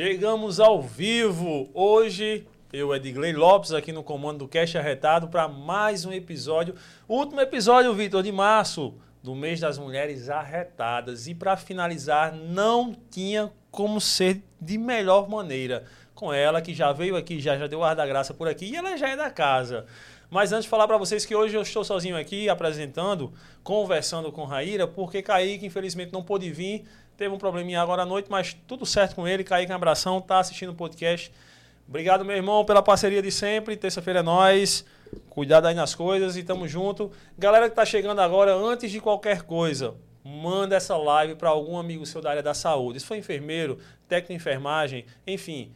Chegamos ao vivo hoje. Eu, Edgley Lopes, aqui no comando do Cash Arretado, para mais um episódio. Último episódio, Vitor, de março, do mês das mulheres arretadas. E para finalizar, não tinha como ser de melhor maneira. Com ela, que já veio aqui, já, já deu ar da graça por aqui, e ela já é da casa. Mas antes de falar para vocês que hoje eu estou sozinho aqui apresentando, conversando com Raíra, porque Kaique infelizmente não pôde vir, teve um probleminha agora à noite, mas tudo certo com ele. Kaique, um abração, tá assistindo o podcast. Obrigado, meu irmão, pela parceria de sempre. Terça-feira é nós. Cuidado aí nas coisas e tamo junto. Galera que tá chegando agora, antes de qualquer coisa, manda essa live para algum amigo seu da área da saúde. Se for enfermeiro, técnico de enfermagem, enfim,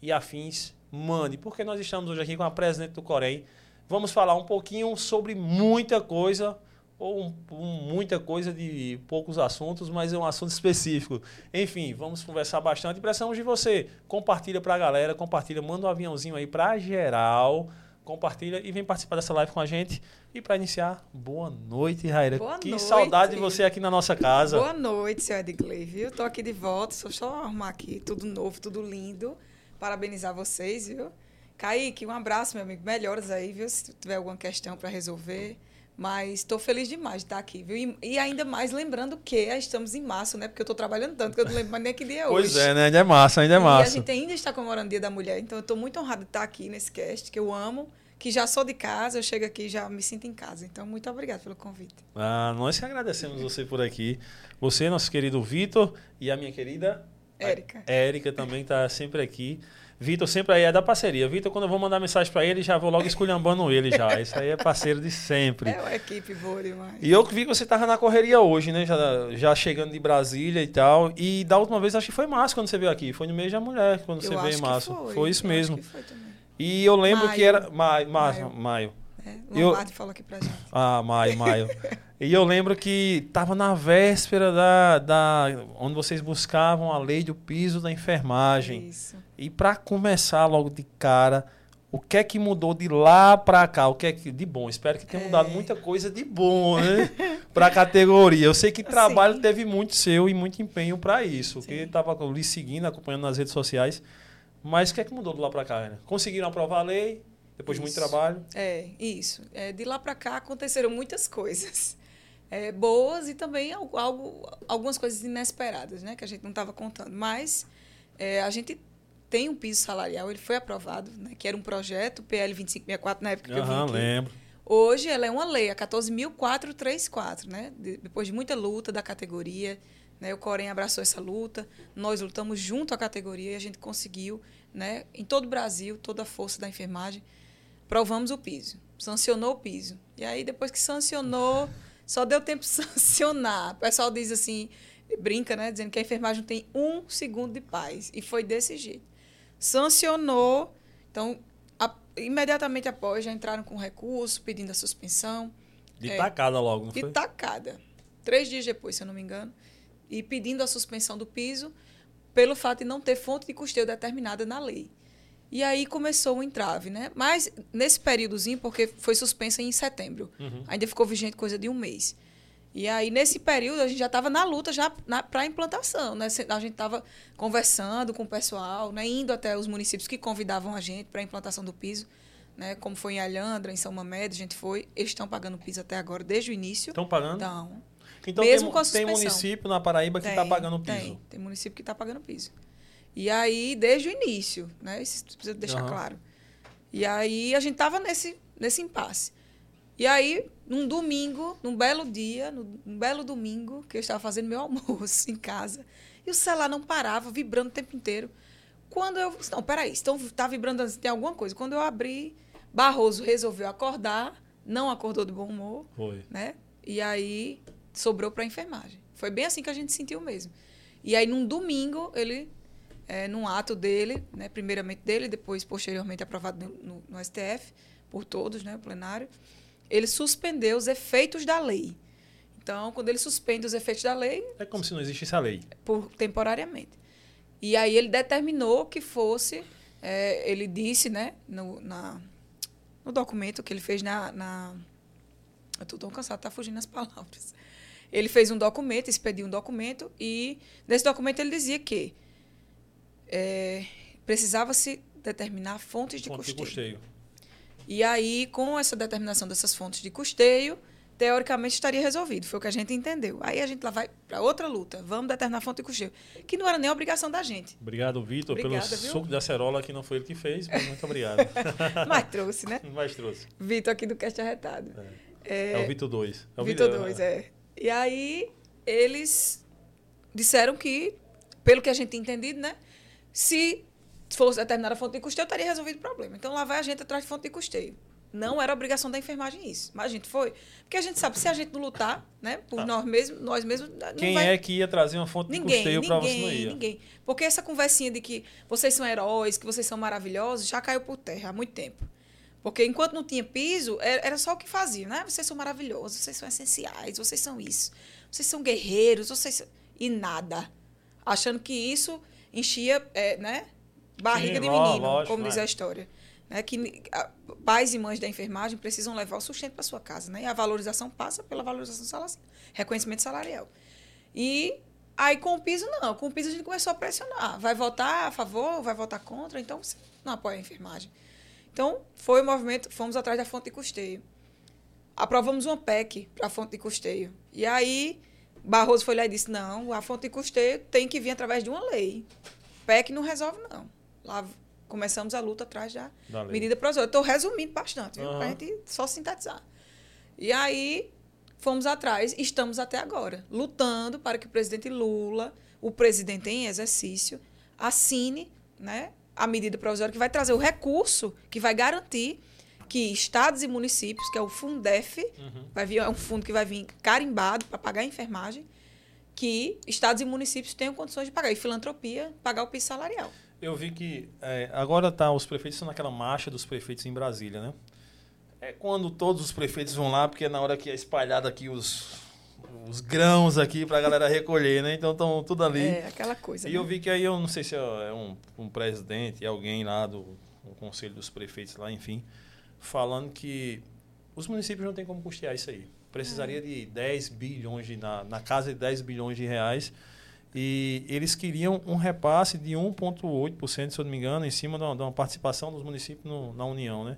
e afins, mande. Porque nós estamos hoje aqui com a presidente do Corém, Vamos falar um pouquinho sobre muita coisa, ou um, um, muita coisa de poucos assuntos, mas é um assunto específico. Enfim, vamos conversar bastante e precisamos de você. Compartilha para a galera, compartilha, manda um aviãozinho aí para geral, compartilha e vem participar dessa live com a gente. E para iniciar, boa noite, Raira. Boa que noite. saudade de você aqui na nossa casa. Boa noite, seu Edgley, viu? Tô aqui de volta, só só arrumar aqui tudo novo, tudo lindo. Parabenizar vocês, viu? Kaique, um abraço, meu amigo. Melhoras aí, viu? Se tiver alguma questão para resolver. Mas estou feliz demais de estar aqui, viu? E, e, ainda mais lembrando que estamos em março, né? Porque eu estou trabalhando tanto que eu não lembro mais nem que dia é hoje. Pois é, né? Ainda é massa, ainda é massa. E a gente ainda está comemorando o Dia da Mulher, então eu estou muito honrada de estar aqui nesse cast, que eu amo, que já sou de casa, eu chego aqui e já me sinto em casa. Então, muito obrigada pelo convite. Ah, nós que agradecemos você por aqui. Você, nosso querido Vitor, e a minha querida... Érica. Érica também está sempre aqui. Vitor sempre aí é da parceria. Vitor, quando eu vou mandar mensagem para ele, já vou logo esculhambando ele já. Isso aí é parceiro de sempre. É uma equipe boa demais. E eu vi que você tava na correria hoje, né? Já, já chegando de Brasília e tal. E da última vez, acho que foi março quando você veio aqui. Foi no mês da mulher quando eu você veio em março. Foi. foi. isso eu mesmo. Foi e eu lembro maio. que era. Maio. Maio. maio. É, Lombardi eu... falou aqui pra gente. Ah, maio, maio. e eu lembro que tava na véspera da, da. onde vocês buscavam a lei do piso da enfermagem. Isso. E para começar logo de cara, o que é que mudou de lá para cá? O que é que de bom? Espero que tenha mudado É. muita coisa de bom, né? para a categoria. Eu sei que trabalho Sim. teve muito seu e muito empenho para isso. Sim. Que estava lhe seguindo, acompanhando nas redes sociais. Mas o que é que mudou de lá para cá, né? Conseguiram aprovar a lei depois de muito Isso. trabalho? É, isso. É, de lá para cá aconteceram muitas coisas. É, boas e também algo, algo- algumas coisas inesperadas, né? Que a gente não estava contando. Mas é, a gente tem um piso salarial, ele foi aprovado, né? Que era um projeto, PL 2564, na época que eu vim aqui. lembro. Hoje ela é uma lei, a 14.434, né? De- depois de muita luta da categoria, né? O Corém abraçou essa luta, nós lutamos junto à categoria e a gente conseguiu, né? Em todo o Brasil, toda a força da enfermagem, provamos o piso, sancionou o piso. E aí depois que sancionou, só deu tempo de sancionar. O pessoal diz assim, brinca, né? Dizendo que a enfermagem tem um segundo de paz. E foi desse jeito. Sancionou, então a- imediatamente após já entraram com recurso, pedindo a suspensão. De É. tacada logo, não De foi? tacada. Três dias depois, se eu não me engano. E pedindo a suspensão do piso pelo fato de não ter fonte de custeio determinada na lei. E aí começou o entrave, né? Mas nesse períodozinho, porque foi suspensa em setembro, Uhum. ainda ficou vigente coisa de um mês. E aí, nesse período, a gente já estava na luta já para a implantação. Né? A gente estava conversando com o pessoal, né? indo até os municípios que convidavam a gente para a implantação do piso. Né? Como foi em Alhandra, em São Mamede, a gente foi. Eles estão pagando piso até agora, desde o início. Estão pagando? Então, Então Mesmo tem, com a tem suspensão. município na Paraíba que está pagando piso. Tem, tem município que está pagando piso. E aí, desde o início, né? Isso precisa deixar Aham. claro. E aí, a gente estava nesse, nesse impasse. E aí, num domingo, num belo dia, num, belo domingo, que eu estava fazendo meu almoço em casa, e o celular não parava, vibrando o tempo inteiro. Quando eu. Não, peraí, então tá vibrando, tem alguma coisa. Quando eu abri, Barroso resolveu acordar, não acordou de bom humor, Foi. né? E aí sobrou para a enfermagem. Foi bem assim que a gente sentiu mesmo. E aí, num domingo, ele, é, num ato dele, né, primeiramente dele, depois, posteriormente, aprovado no, no- no STF, por todos, né, o plenário, ele suspendeu os efeitos da lei. Então, quando ele suspende os efeitos da lei, É como se não existisse a lei. por temporariamente. E aí ele determinou que fosse, é, ele disse, né, no, na, no documento que ele fez na, na eu estou tão cansado, tá fugindo as palavras. Ele fez um documento, expediu um documento e nesse documento ele dizia que é, precisava-se determinar fontes de Fonte de custeio. E aí, com essa determinação dessas fontes de custeio, teoricamente estaria resolvido. Foi o que a gente entendeu. Aí a gente lá vai para outra luta. Vamos determinar a fonte de custeio. Que não era nem obrigação da gente. Obrigado, Vitor, pelo viu? suco de acerola, que não foi ele que fez, mas muito obrigado. Mas trouxe, né? mas trouxe. Vitor aqui do Cast Arretado. É, o Vitor 2. É o Vitor 2, é. E aí, eles disseram que, pelo que a gente tinha entendido, né? Se fosse determinada a fonte de custeio, estaria resolvido o problema. Então, lá vai a gente atrás de fonte de custeio. Não era obrigação da enfermagem isso. Mas a gente foi. Porque a gente sabe, se a gente não lutar, né? Por Ah. nós mesmos, nós mesmos. Não Quem vai... é que ia trazer uma fonte de Ninguém, custeio para você não ninguém. Porque essa conversinha de que vocês são heróis, que vocês são maravilhosos, já caiu por terra há muito tempo. Porque enquanto não tinha piso, era era só o que fazia, né? Vocês são maravilhosos, vocês são essenciais, vocês são isso. Vocês são guerreiros, vocês. E nada. Achando que isso enchia, é, né? Barriga Sim, de menino, lógico, como diz a história. Né? Que a- pais e mães da enfermagem precisam levar o sustento para sua casa, né? E a valorização passa pela valorização salarial, reconhecimento salarial. E aí com o piso, não. Com o piso a gente começou a pressionar. Vai votar a favor, vai votar contra, então você não apoia a enfermagem. Então, foi o movimento, fomos atrás da fonte de custeio. Aprovamos uma PEC para a fonte de custeio. E aí, Barroso foi lá e disse: não, a fonte de custeio tem que vir através de uma lei. PEC não resolve, não. Lá começamos a luta atrás da Da medida provisória. Estou resumindo bastante, viu? Aham. Para a gente só sintetizar. E aí, fomos atrás, estamos até agora, lutando para que o presidente Lula, o presidente em exercício, assine né, a medida provisória que vai trazer o recurso que vai garantir que estados e municípios, que é o Fundef, Uhum. vai vir, é um fundo que vai vir carimbado para pagar a enfermagem, que estados e municípios tenham condições de pagar. E filantropia, pagar o piso salarial. Eu vi que é, agora tá, os prefeitos estão naquela marcha dos prefeitos em Brasília, né? É quando todos os prefeitos vão lá, porque é na hora que é espalhado aqui os, os grãos aqui pra galera recolher, né? Então estão tudo ali. É aquela coisa. E né? eu vi que aí, eu não sei se é um, um presidente, alguém lá do, do Conselho dos Prefeitos lá, enfim, falando que os municípios não têm como custear isso aí. Precisaria É. de 10 bilhões, de, na, na casa de 10 bilhões de reais. E eles queriam um repasse de 1,8%, se eu não me engano, em cima de uma, de uma participação dos municípios no- na União, né?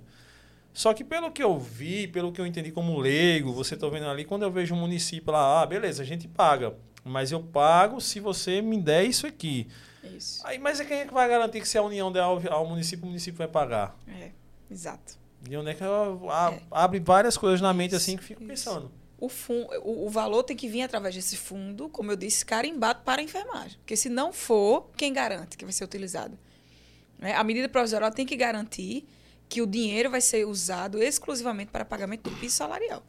Só que pelo que eu vi, pelo que eu entendi como leigo, você está vendo ali, quando eu vejo um município lá, ah, beleza, a gente paga. Mas eu pago se você me der isso aqui. Isso. Aí, mas é quem é que vai garantir que se a União der ao, ao município, o município vai pagar? É, exato. E onde é que eu- a- É. abre várias coisas na mente Isso, assim que eu fico isso. pensando. O, fun, o, o valor tem que vir através desse fundo, como eu disse, carimbado para a enfermagem. Porque se não for, quem garante que vai ser utilizado? Né? A medida provisória tem que garantir que o dinheiro vai ser usado exclusivamente para pagamento do piso salarial.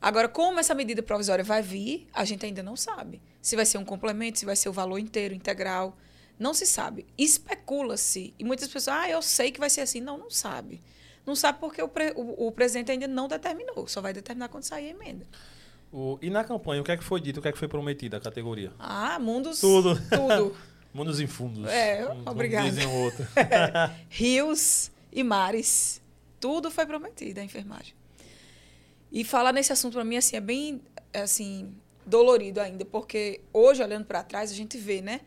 Agora, como essa medida provisória vai vir, a gente ainda não sabe. Se vai ser um complemento, se vai ser o valor inteiro, integral. Não se sabe. Especula-se. E muitas pessoas, ah, eu sei que vai ser assim. Não, não sabe. Não sabe porque o, pre- o, o presidente ainda não determinou. Só vai determinar quando sair a emenda. O- e na campanha, o que é que foi dito, o que é que foi prometido a categoria? Ah, mundos. Tudo. Tudo. Mundos em fundos. É, como- como obrigada. Dizem o outro. Rios e mares. Tudo foi prometido, a enfermagem. E falar nesse assunto para mim assim é bem assim dolorido ainda, porque hoje olhando para trás a gente vê, né,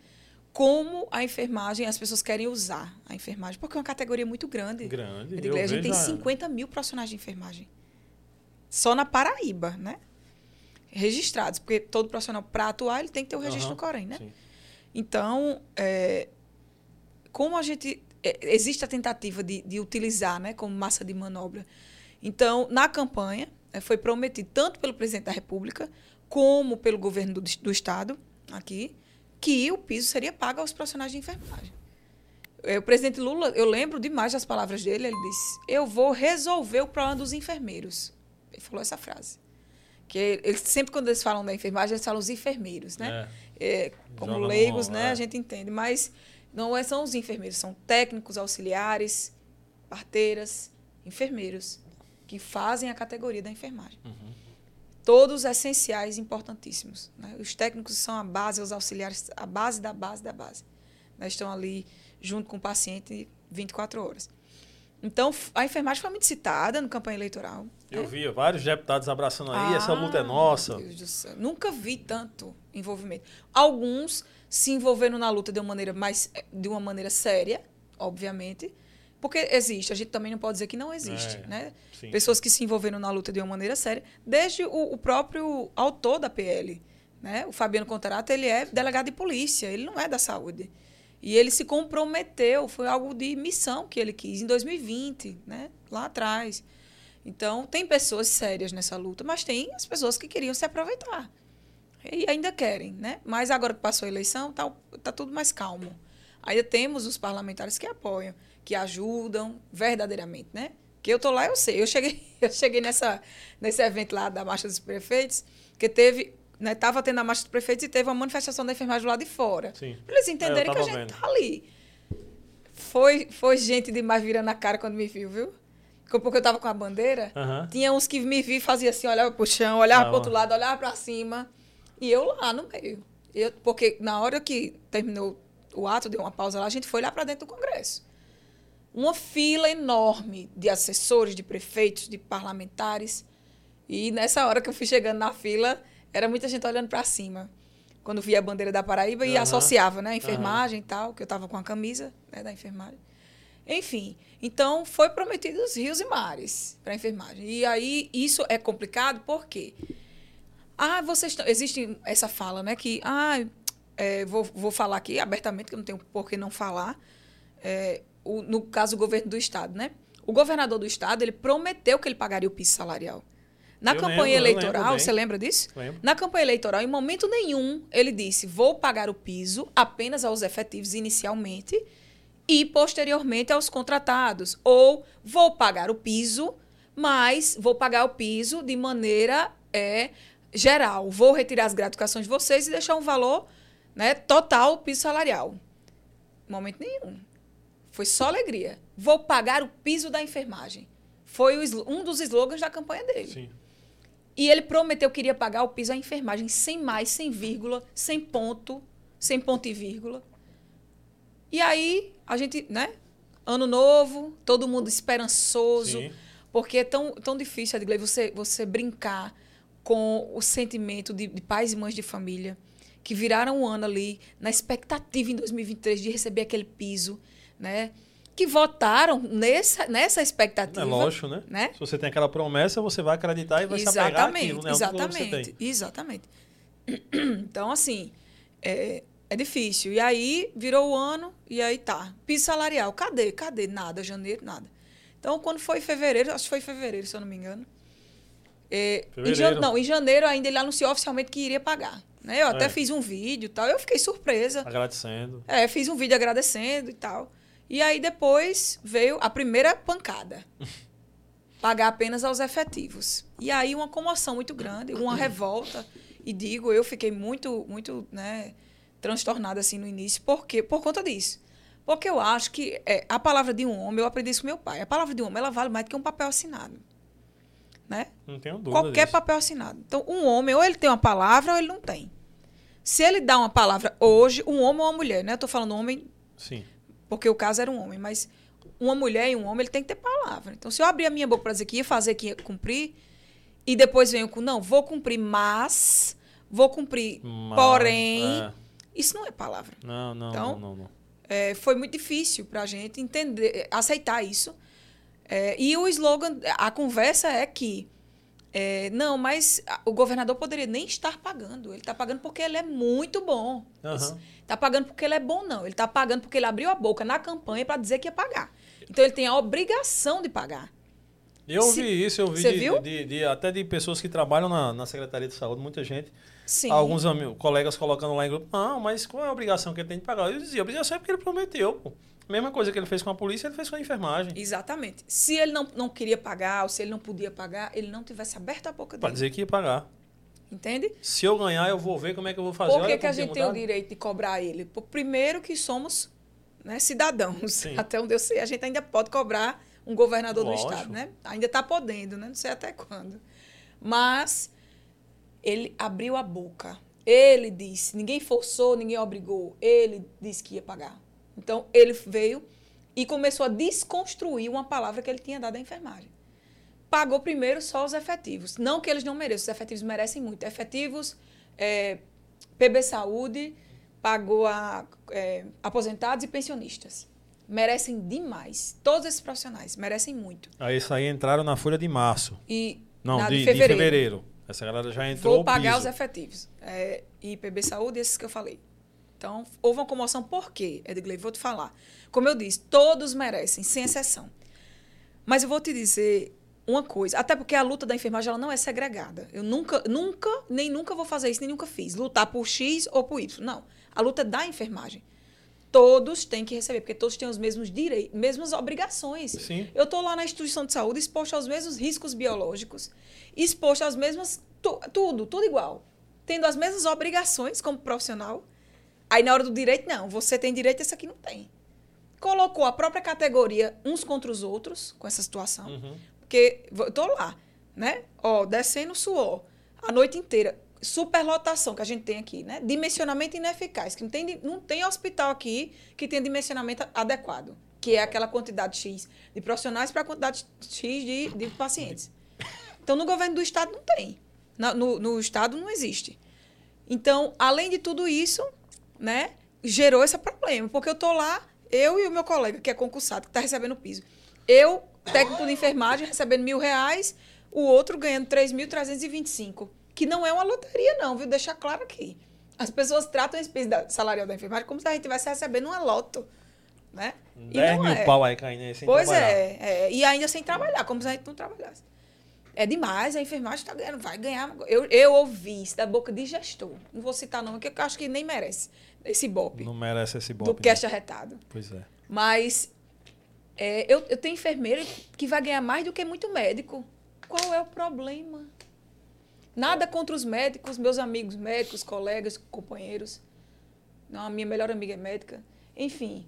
como a enfermagem as pessoas querem usar a enfermagem, porque é uma categoria muito grande. Grande. A gente tem vejo 50 mil profissionais de enfermagem. Só na Paraíba, né? Registrados, porque todo profissional, para atuar, ele tem que ter o registro Aham, no Corém, né? sim. Então, é, como a gente. é, existe a tentativa de, de utilizar né, como massa de manobra. Então, na campanha, é, foi prometido tanto pelo presidente da República como pelo governo do, do Estado, aqui, que o piso seria pago aos profissionais de enfermagem. É, O presidente Lula, eu lembro demais das palavras dele, ele disse: Eu vou resolver o problema dos enfermeiros. Ele falou essa frase. Que eles, sempre quando eles falam da enfermagem, eles falam os enfermeiros, né? É, como Joga leigos, né, é. a gente entende, mas não é, são os enfermeiros, são técnicos, auxiliares, parteiras, enfermeiros, que fazem a categoria da enfermagem. Uhum. Todos essenciais, importantíssimos. né? Os técnicos são a base, os auxiliares, a base da base da base. Né? Estão ali junto com o paciente 24 horas. Então, a enfermagem foi muito citada no campanha eleitoral. Eu né? via vários deputados abraçando aí, ah, essa luta é nossa. Deus do céu. Nunca vi tanto envolvimento. Alguns se envolveram na luta de uma maneira mais de uma maneira séria, obviamente, porque existe, a gente também não pode dizer que não existe, é, né? Sim. Pessoas que se envolveram na luta de uma maneira séria, desde o, o próprio autor da PL, né? O Fabiano Contarato, ele é delegado de polícia, ele não é da saúde. E ele se comprometeu, foi algo de missão que ele quis em 2020, né? Lá atrás. Então, tem pessoas sérias nessa luta, mas tem as pessoas que queriam se aproveitar. E ainda querem, né? Mas agora que passou a eleição, tá, tá tudo mais calmo. Ainda temos os parlamentares que apoiam, que ajudam verdadeiramente, né? Que eu tô lá, eu sei. Eu cheguei, eu cheguei nessa, nesse evento lá da Marcha dos Prefeitos, que teve né, tava tendo a marcha dos prefeitos e teve uma manifestação da enfermagem do lado de fora. Sim. Eles entenderem é, que a gente vendo. tá ali. Foi, foi gente demais virando a cara quando me viu, viu? Porque eu tava com a bandeira. Uhum. Tinha uns que me viam e faziam assim, olhava pro chão, olhava ah, pro outro lado, olhava pra cima. E eu lá no meio. Eu, porque na hora que terminou o ato, deu uma pausa lá, a gente foi lá para dentro do Congresso. Uma fila enorme de assessores, de prefeitos, de parlamentares. E nessa hora que eu fui chegando na fila, era muita gente olhando para cima. Quando via a bandeira da Paraíba e associava, né? A enfermagem uhum. e tal, que eu estava com a camisa né, da enfermagem. Enfim, então foi prometido os rios e mares para a enfermagem. E aí isso é complicado porque ah, vocês existe essa fala, né? Que ah, é, vou, vou falar aqui abertamente, que eu não tenho por que não falar. É, o, no caso do governo do estado, né? O governador do estado ele prometeu que ele pagaria o piso salarial. Na eu campanha lembro, eleitoral, você lembra disso? Lembro. Na campanha eleitoral, em momento nenhum, ele disse: vou pagar o piso apenas aos efetivos inicialmente e posteriormente aos contratados. Ou vou pagar o piso, mas vou pagar o piso de maneira é, geral. Vou retirar as gratificações de vocês e deixar um valor né, total piso salarial. Momento nenhum. Foi só alegria. Vou pagar o piso da enfermagem. Foi um dos slogans da campanha dele. Sim. E ele prometeu que iria pagar o piso à enfermagem sem mais, sem vírgula, sem ponto, sem ponto e vírgula. E aí, a gente, né? Ano novo, todo mundo esperançoso. Sim. Porque é tão, tão difícil, Edgley, você, você brincar com o sentimento de, de pais e mães de família que viraram um ano ali na expectativa em 2023 de receber aquele piso, né? Que votaram nessa, nessa expectativa. É lógico, né? né? Se você tem aquela promessa, você vai acreditar e vai exatamente, se apegar àquilo, né? Exatamente, exatamente. Então, assim, é, é difícil. E aí, virou o ano, e aí tá. Piso salarial, cadê? Cadê? Nada, janeiro, nada. Então, quando foi fevereiro, acho que foi fevereiro, se eu não me engano. É, em jan... Não, em janeiro ainda ele anunciou oficialmente que iria pagar. Né? Eu até é. fiz um vídeo e tal. Eu fiquei surpresa. Agradecendo. É, fiz um vídeo agradecendo e tal. E aí depois veio a primeira pancada. Pagar apenas aos efetivos. E aí uma comoção muito grande, uma revolta. E digo, eu fiquei muito, muito, né, transtornada assim no início, porque por conta disso. Porque eu acho que é, a palavra de um homem, eu aprendi isso com meu pai. A palavra de um homem, ela vale mais do que um papel assinado. Né? Não tenho dúvida. Qualquer disso. papel assinado. Então, um homem, ou ele tem uma palavra, ou ele não tem. Se ele dá uma palavra hoje, um homem ou uma mulher, né? Eu tô falando homem. Sim porque o caso era um homem, mas uma mulher e um homem, ele tem que ter palavra. Então, se eu abrir a minha boca para dizer que ia fazer, que ia cumprir, e depois venho com, não, vou cumprir, mas, vou cumprir, mas, porém, é. isso não é palavra. Não, não, então, não, não, não. É, foi muito difícil para a gente entender, aceitar isso. É, e o slogan, a conversa é que é, não, mas o governador poderia nem estar pagando. Ele está pagando porque ele é muito bom. Uhum. Está pagando porque ele é bom, não. Ele está pagando porque ele abriu a boca na campanha para dizer que ia pagar. Então ele tem a obrigação de pagar. Eu Se, vi isso, eu vi de, viu? De, de, até de pessoas que trabalham na, na Secretaria de Saúde, muita gente. Sim. Alguns amigos, colegas colocando lá em grupo, não, mas qual é a obrigação que ele tem de pagar? Eu dizia, a obrigação é porque ele prometeu, pô. Mesma coisa que ele fez com a polícia, ele fez com a enfermagem. Exatamente. Se ele não, não queria pagar, ou se ele não podia pagar, ele não tivesse aberto a boca dele. Para dizer que ia pagar. Entende? Se eu ganhar, eu vou ver como é que eu vou fazer. Por que, que a gente tem o direito de cobrar ele? Primeiro que somos né, cidadãos. Sim. Até onde eu sei, a gente ainda pode cobrar um governador Lógico. do estado, né? Ainda está podendo, né? Não sei até quando. Mas ele abriu a boca. Ele disse, ninguém forçou, ninguém obrigou. Ele disse que ia pagar. Então, ele veio e começou a desconstruir uma palavra que ele tinha dado à enfermagem. Pagou primeiro só os efetivos. Não que eles não mereçam, os efetivos merecem muito. Efetivos, é, PB Saúde, pagou a é, aposentados e pensionistas. Merecem demais. Todos esses profissionais merecem muito. Aí isso aí entraram na folha de março. E Não, na de, de de fevereiro. fevereiro. Essa galera já entrou. Vou pagar os efetivos. É, IPB Saúde, esses que eu falei. Então, houve uma comoção. Por quê, Edgley? Vou te falar. Como eu disse, todos merecem, sem exceção. Mas eu vou te dizer uma coisa. Até porque a luta da enfermagem ela não é segregada. Eu nunca, nunca, nem nunca vou fazer isso, nem nunca fiz. Lutar por X ou por Y. Não. A luta é da enfermagem. Todos têm que receber, porque todos têm os mesmos direitos, mesmas obrigações. Sim. Eu estou lá na instituição de saúde exposto aos mesmos riscos biológicos, exposto às mesmas. tu- tudo, tudo igual. Tendo as mesmas obrigações como profissional. Aí na hora do direito, não. Você tem direito, esse aqui não tem. Colocou a própria categoria uns contra os outros com essa situação. Uhum. Porque eu tô lá, né? Ó, descendo suor a noite inteira. Superlotação que a gente tem aqui, né? Dimensionamento ineficaz. Que não tem, não tem hospital aqui que tenha dimensionamento adequado. Que é aquela quantidade X de profissionais para a quantidade X de, de pacientes. Então, no governo do Estado não tem. Na- no, no Estado não existe. Então, além de tudo isso, né, gerou esse problema. Porque eu tô lá, eu e o meu colega, que é concursado, que está recebendo piso. Eu, técnico de enfermagem, recebendo mil reais, o outro ganhando 3.325. Que não é uma loteria, não, viu? Deixar claro aqui. As pessoas tratam esse piso salarial da enfermagem como se a gente estivesse recebendo uma loto. Né? E 10 não mil é. pau aí caindo aí sem Pois trabalhar. é, é, e ainda sem trabalhar, como se a gente não trabalhasse. É demais, a enfermagem ganhando, vai ganhar. Eu, eu ouvi isso da boca de gestor. Não vou citar não, porque eu acho que nem merece esse bope Não merece esse do bope. cast arretado. Pois é. Mas é, eu, eu tenho enfermeiro que vai ganhar mais do que muito médico. Qual é o problema? Nada contra os médicos, meus amigos médicos, colegas, companheiros. Não, a minha melhor amiga é médica. Enfim,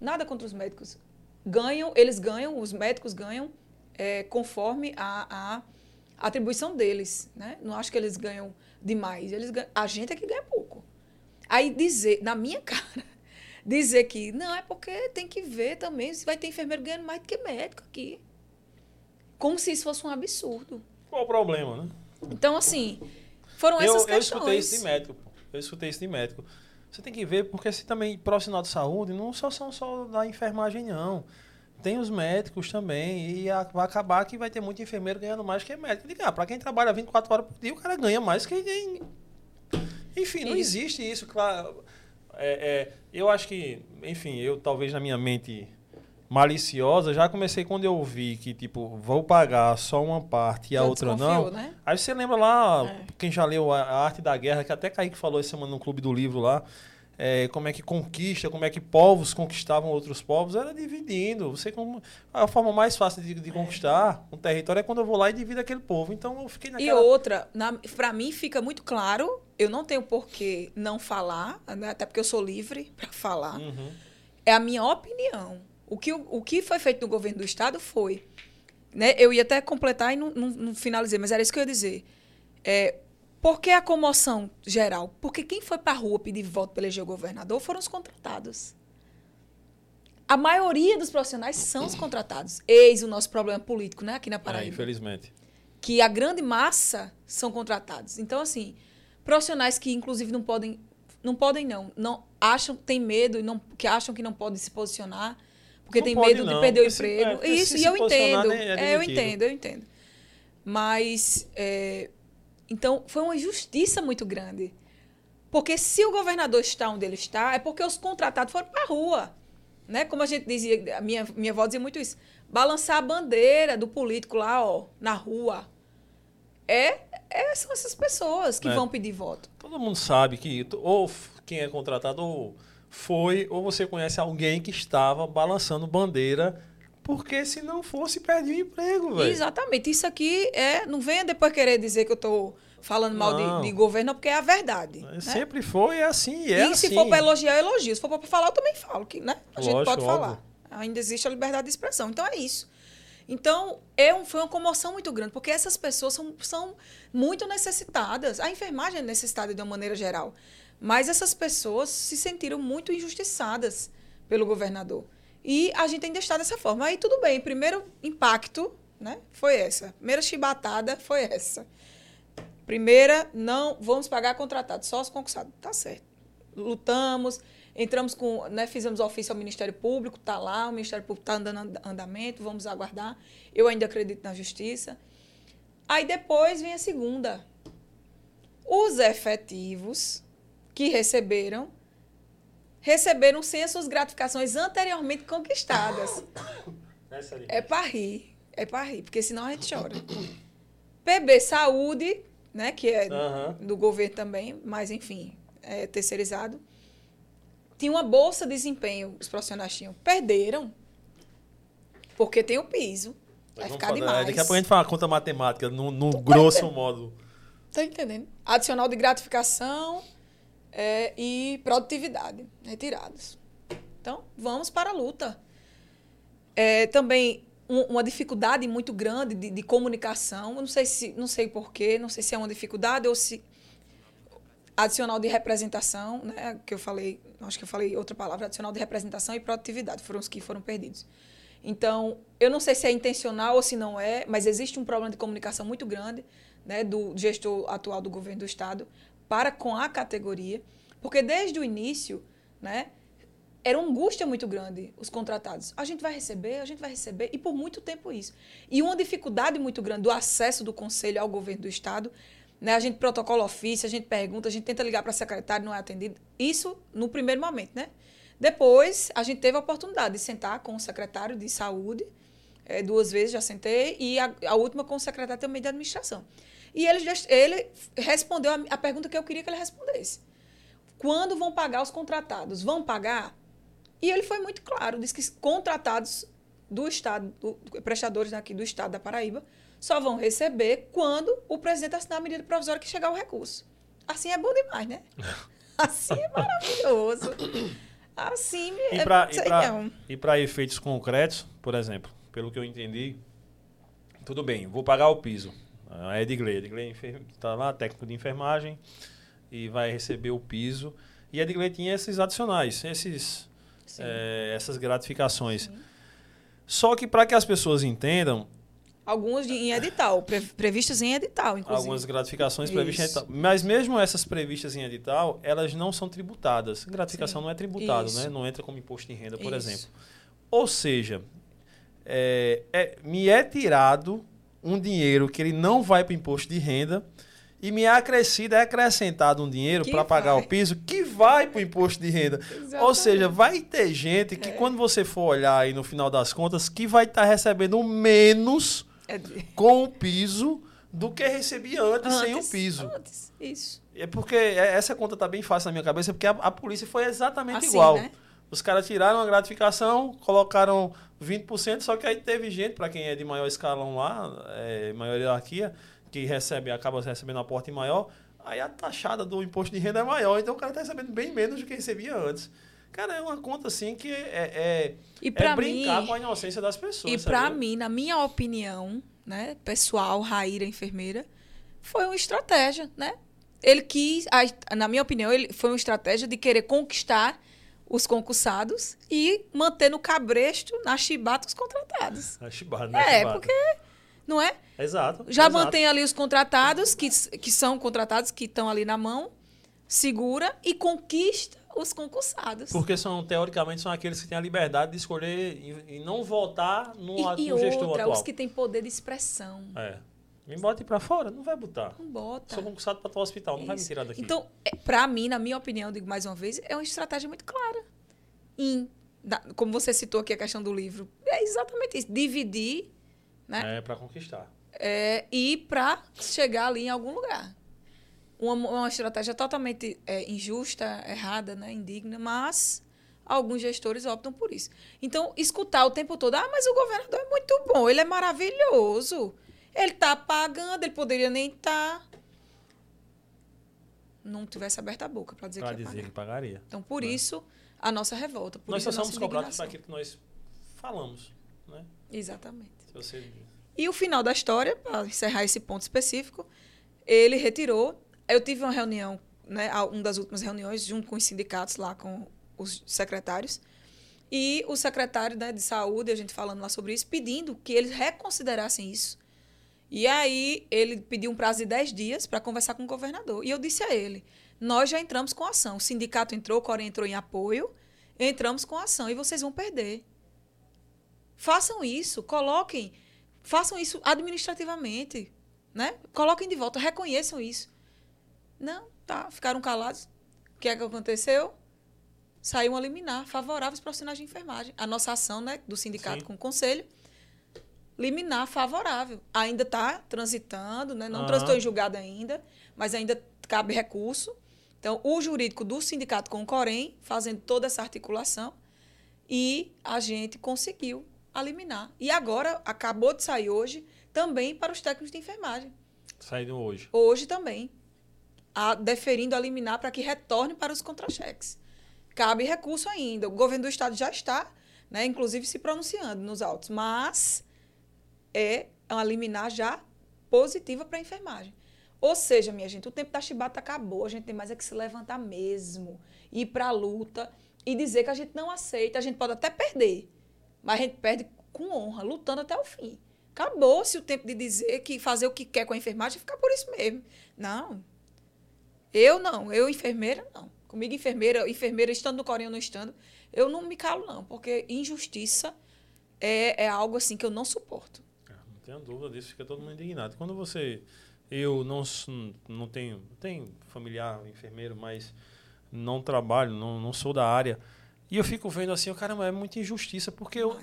nada contra os médicos. Ganham, eles ganham, os médicos ganham é, conforme a, a atribuição deles. Né? Não acho que eles ganham demais. Eles ganham, a gente é que ganha pouco. Aí dizer, na minha cara, dizer que não, é porque tem que ver também se vai ter enfermeiro ganhando mais do que médico aqui. Como se isso fosse um absurdo. Qual o problema, né? Então, assim, foram Eu, essas eu questões. escutei isso de médico, pô. Eu escutei isso de médico. Você tem que ver, porque se também profissional de saúde não só são só da enfermagem, não. Tem os médicos também, e a- vai acabar que vai ter muito enfermeiro ganhando mais que médico. Diga, ah, pra quem trabalha 24 horas por dia, o cara ganha mais que quem. Enfim, não Isso. existe isso, claro. É, é, eu acho que, enfim, eu talvez na minha mente maliciosa, já comecei quando eu vi que, tipo, vou pagar só uma parte e a outra não. Né? Aí você lembra lá, É. quem já leu a, a Arte da Guerra, que até Kaique falou essa semana no Clube do Livro lá, é, como é que conquista, como é que povos conquistavam outros povos, era dividindo. Você como a forma mais fácil de, de conquistar um território é quando eu vou lá e divido aquele povo. Então eu fiquei E naquela. outra, para mim fica muito claro, eu não tenho por que não falar, né? até porque eu sou livre para falar. Uhum. É a minha opinião. O que, o que foi feito no governo do Estado foi. Né, eu ia até completar e não, não, não finalizei, mas era isso que eu ia dizer. É, por que a comoção geral? Porque quem foi para a rua pedir voto para eleger o governador foram os contratados. A maioria dos profissionais são os contratados. Eis o nosso problema político, né, aqui na É, Paraíba infelizmente. que a grande massa são contratados. Então, assim, profissionais que inclusive não podem, não podem não, não acham, têm medo e não, que acham que não podem se posicionar porque Não tem medo não, de perder o se- é, emprego. porque se Isso, e eu entendo. é É, eu entendo, eu entendo. Mas, é, então, foi uma injustiça muito grande. Porque se o governador está onde ele está, é porque os contratados foram para a rua. Né? Como a gente dizia, a minha, minha avó dizia muito isso. Balançar a bandeira do político lá, ó, na rua. É, é são essas pessoas que É. vão pedir voto. Todo mundo sabe que ou quem é contratado ou foi, ou você conhece alguém que estava balançando bandeira, porque se não fosse, perdia o emprego, velho. Exatamente. Isso aqui é. Não venha depois querer dizer que eu estou falando mal de, de governo, porque é a verdade. né? Sempre foi, é assim, e E é assim. se for para elogiar, eu elogio. Se for para falar, eu também falo. Que, né? A gente Lógico, pode falar. óbvio. Ainda existe a liberdade de expressão. Então é isso. Então, é um, foi uma comoção muito grande, porque essas pessoas são, são muito necessitadas. A enfermagem é necessitada de uma maneira geral. Mas essas pessoas se sentiram muito injustiçadas pelo governador. E a gente ainda está dessa forma. Aí tudo bem, primeiro impacto, né? Foi essa. Primeira chibatada foi essa. Primeira, não vamos pagar contratado, só os concursados. Tá certo. Lutamos, entramos com, né, fizemos ofício ao Ministério Público, tá lá, o Ministério Público está andando andamento, vamos aguardar. Eu ainda acredito na justiça. Aí depois vem a segunda. Os efetivos que receberam receberam sem as suas gratificações anteriormente conquistadas. É para rir, é para rir, porque senão a gente chora. PB Saúde, né, que é uhum. do governo também, mas enfim, é terceirizado. Tinha uma bolsa de desempenho, os profissionais tinham. Perderam. Porque tem o piso. Vai ficar demais. Daqui a pouco a gente fala conta matemática, no, no grosso modo. Tá entendendo? Adicional de gratificação é, e produtividade retirados. Então, vamos para a luta. É, também um, uma dificuldade muito grande de, de comunicação. Não sei se, não sei porquê, não sei se é uma dificuldade ou se adicional de representação, né, que eu falei, acho que eu falei outra palavra, adicional de representação e produtividade foram os que foram perdidos. Então, eu não sei se é intencional ou se não é, mas existe um problema de comunicação muito grande né, do gestor atual do governo do estado para com a categoria, porque desde o início, né, era uma angústia muito grande os contratados. A gente vai receber, a gente vai receber, e por muito tempo isso. E uma dificuldade muito grande do acesso do conselho ao governo do estado, né, a gente protocola ofício, a gente pergunta, a gente tenta ligar para a secretária, não é atendido. Isso no primeiro momento, né? Depois, a gente teve a oportunidade de sentar com o secretário de saúde, é, duas vezes já sentei, e a, a última com o secretário também de administração. E ele, ele respondeu a, a pergunta que eu queria que ele respondesse. Quando vão pagar os contratados? Vão pagar? E ele foi muito claro, disse que contratados do Estado, do, prestadores aqui do Estado da Paraíba, só vão receber quando o presidente assinar a medida provisória que chegar o recurso. Assim é bom demais, né? Assim é maravilhoso. Assim e E para efeitos concretos, por exemplo, pelo que eu entendi, tudo bem, vou pagar o piso. A Edgley, Edgley está lá, técnico de enfermagem, e vai receber o piso. E a Edgley tinha esses adicionais, esses, é, essas gratificações. Sim. Só que para que as pessoas entendam. Algumas em edital, previstas em edital, inclusive. Algumas gratificações Isso. previstas em edital. Mas mesmo essas previstas em edital, elas não são tributadas. Gratificação Sim. não é tributada, né? não entra como imposto de renda, por Isso. exemplo. Ou seja, é, é, me é tirado um dinheiro que ele não vai para o imposto de renda e me é acrescido, é acrescentado um dinheiro para pagar o piso que vai para o imposto de renda. Exatamente. Ou seja, vai ter gente que é. quando você for olhar aí no final das contas, que vai estar tá recebendo menos é com o piso do que recebia antes, antes sem o piso. Antes, isso. É porque é, essa conta está bem fácil na minha cabeça, porque a, a polícia foi exatamente assim, igual. Né? Os caras tiraram a gratificação, colocaram 20%, só que aí teve gente, para quem é de maior escalão lá, é, maior hierarquia, que recebe, acaba recebendo a porte maior, aí a taxada do imposto de renda é maior, então o cara está recebendo bem menos do que recebia antes. Cara, é uma conta assim que é, é, e é brincar mim, com a inocência das pessoas. E para mim, na minha opinião, né, pessoal, Raíra, enfermeira, foi uma estratégia, né? Ele quis, na minha opinião, ele foi uma estratégia de querer conquistar os concursados e manter no cabresto, na chibata, os contratados. Na chibata, na É, chibata. porque não é? Exato. Já exato. mantém ali os contratados, que, que são contratados, que estão ali na mão, segura e conquista os concursados. Porque são, teoricamente, são aqueles que têm a liberdade de escolher e, e não votar no, e, no e gestor outra, atual. os que têm poder de expressão. É. Me bote para fora, não vai botar. Não bota. Sou concursado para o hospital, não Isso. vai me tirar daqui. Então, é, para mim, na minha opinião, digo mais uma vez, é uma estratégia muito clara. Em, como você citou aqui a questão do livro, é exatamente isso. Dividir, né? É, para conquistar é, e para chegar ali em algum lugar. Uma, uma estratégia totalmente é, injusta, errada, né, indigna, mas alguns gestores optam por isso. Então, escutar o tempo todo, ah, mas o governador é muito bom, ele é maravilhoso, ele está pagando, ele poderia nem estar. Tá. Não tivesse aberto a boca para dizer, pra que, dizer que pagaria. Então, por né? isso, a nossa revolta. Nós só somos cobrados por aquilo que nós falamos. Né? Exatamente. Você e o final da história, para encerrar esse ponto específico, ele retirou. Eu tive uma reunião, né, uma das últimas reuniões, junto com os sindicatos lá, com os secretários. E o secretário né, de saúde, a gente falando lá sobre isso, pedindo que eles reconsiderassem isso. E aí ele pediu um prazo de 10 dias para conversar com o governador. E eu disse a ele: nós já entramos com ação. O sindicato entrou, o Core entrou em apoio, entramos com ação e vocês vão perder. Façam isso, coloquem, façam isso administrativamente, né? Coloquem de volta, reconheçam isso. Não, tá, ficaram calados. O que é que aconteceu? Saiu um liminar favorável aos profissionais de enfermagem. A nossa ação, né, do sindicato Sim. com o conselho, liminar favorável. Ainda está transitando, né? não uhum. transitou em julgado ainda, mas ainda cabe recurso. Então, o jurídico do sindicato com o Corém, fazendo toda essa articulação, e a gente conseguiu eliminar. E agora, acabou de sair hoje, também para os técnicos de enfermagem. Saindo hoje. Hoje também. A, deferindo a liminar para que retorne para os contra-cheques. Cabe recurso ainda. O governo do estado já está, né, inclusive, se pronunciando nos autos. Mas é uma liminar já positiva para a enfermagem. Ou seja, minha gente, o tempo da chibata acabou, a gente tem mais é que se levantar mesmo, ir para a luta e dizer que a gente não aceita. A gente pode até perder, mas a gente perde com honra, lutando até o fim. Acabou-se o tempo de dizer que fazer o que quer com a enfermagem ficar por isso mesmo. Não. Eu não, eu enfermeira não. Comigo enfermeira, enfermeira estando no Coreia ou não estando, eu não me calo não, porque injustiça é, é algo assim que eu não suporto tenho dúvida disso, fica todo mundo indignado. Quando você. Eu não, não tenho. Tenho familiar, enfermeiro, mas não trabalho, não, não sou da área. E eu fico vendo assim, caramba, é muita injustiça, porque eu.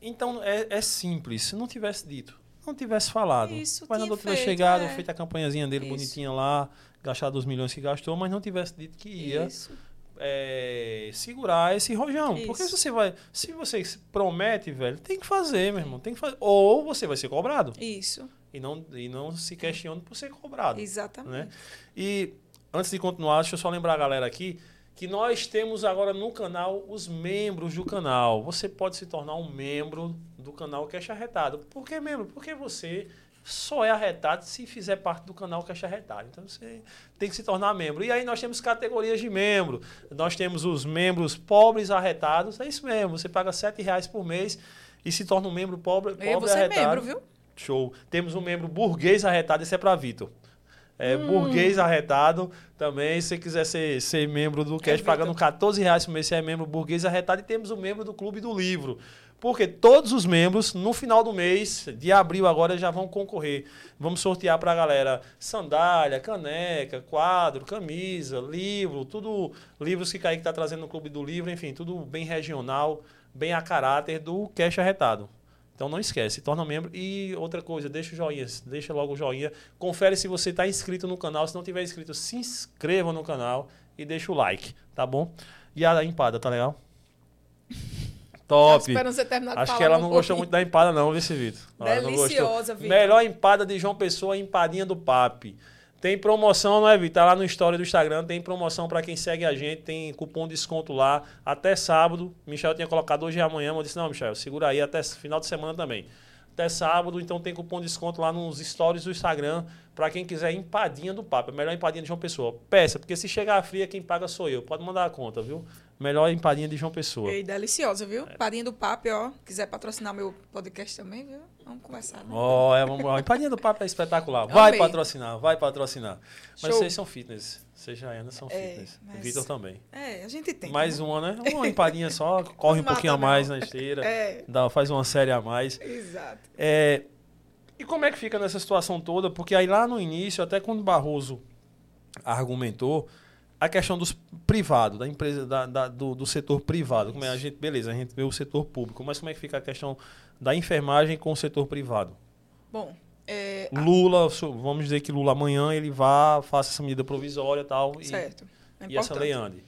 Então, é, é simples. Se não tivesse dito, não tivesse falado. Isso, o governador tivesse chegado, é. feito a campanhazinha dele Isso. bonitinha lá, gastado os milhões que gastou, mas não tivesse dito que ia. Isso é, segurar esse rojão. Isso. Porque se você vai. Se você promete, velho, tem que fazer, meu irmão. Tem que fazer. Ou você vai ser cobrado. Isso. E não, e não se questione por ser cobrado. Exatamente. Né? E antes de continuar, deixa eu só lembrar a galera aqui que nós temos agora no canal os membros do canal. Você pode se tornar um membro do canal Cash Arretado. Por que membro? Porque você só é arretado se fizer parte do canal Caixa Arretado. Então você tem que se tornar membro. E aí nós temos categorias de membro. Nós temos os membros pobres arretados. É isso mesmo. Você paga R$ reais por mês e se torna um membro pobre, pobre você arretado. É membro, viu? Show. Temos um membro burguês arretado. Esse é para Vitor. É, hum. Burguês arretado também. Se você quiser ser, ser membro do Cash, é pagando 14 reais por mês, você é membro burguês arretado. E temos o membro do Clube do Livro. Porque todos os membros, no final do mês, de abril agora, já vão concorrer. Vamos sortear para a galera sandália, caneca, quadro, camisa, livro, tudo livros que Kaique está trazendo no Clube do Livro, enfim, tudo bem regional, bem a caráter do Cash Arretado. Então não esquece, torna membro. E outra coisa, deixa o joinha, deixa logo o joinha. Confere se você está inscrito no canal. Se não tiver inscrito, se inscreva no canal e deixa o like, tá bom? E a empada, tá legal? Top. esperando você terminar de Acho que ela não gostou muito da empada, não, viu, Vitor? Deliciosa, Vitor. Melhor empada de João Pessoa, empadinha do Papi. Tem promoção, não é, Vitor? Tá lá no story do Instagram, tem promoção para quem segue a gente, tem cupom de desconto lá até sábado. Michel tinha colocado hoje e amanhã, mas eu disse, não, Michel, segura aí até final de semana também. Até sábado, então tem cupom de desconto lá nos stories do Instagram para quem quiser empadinha do Papo. A melhor empadinha de João Pessoa. Peça, porque se chegar fria, quem paga sou eu. Pode mandar a conta, viu? Melhor empadinha de João Pessoa. E deliciosa, viu? É. Empadinha do Papo, ó. Quiser patrocinar meu podcast também, viu? Vamos conversar. Né? Ó, é, vamos, a empadinha do Papo é espetacular. Vai Amei. patrocinar, vai patrocinar. Mas Show. vocês são fitness. Vocês já ainda são é, fitness. Mas... Vitor também. É, a gente tem. Mais né? uma, né? Uma empadinha só, corre um pouquinho a mais na esteira. É. Dá, faz uma série a mais. Exato. É, e como é que fica nessa situação toda? Porque aí lá no início, até quando Barroso argumentou, a questão dos privados, da empresa, da, da, do, do, setor privado. Como é a gente, beleza, a gente vê o setor público, mas como é que fica a questão da enfermagem com o setor privado? Bom, é, Lula, vamos dizer que Lula amanhã ele vá, faça essa medida provisória e tal. Certo. É e essa lei ande.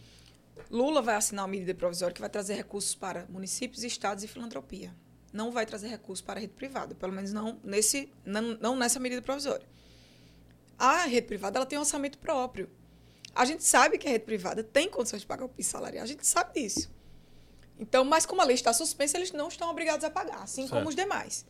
Lula vai assinar uma medida provisória que vai trazer recursos para municípios, estados e filantropia. Não vai trazer recursos para a rede privada, pelo menos não, nesse, não, não nessa medida provisória. A rede privada ela tem um orçamento próprio. A gente sabe que a rede privada tem condições de pagar o piso salarial, a gente sabe disso. Então, mas como a lei está suspensa, eles não estão obrigados a pagar, assim certo. como os demais.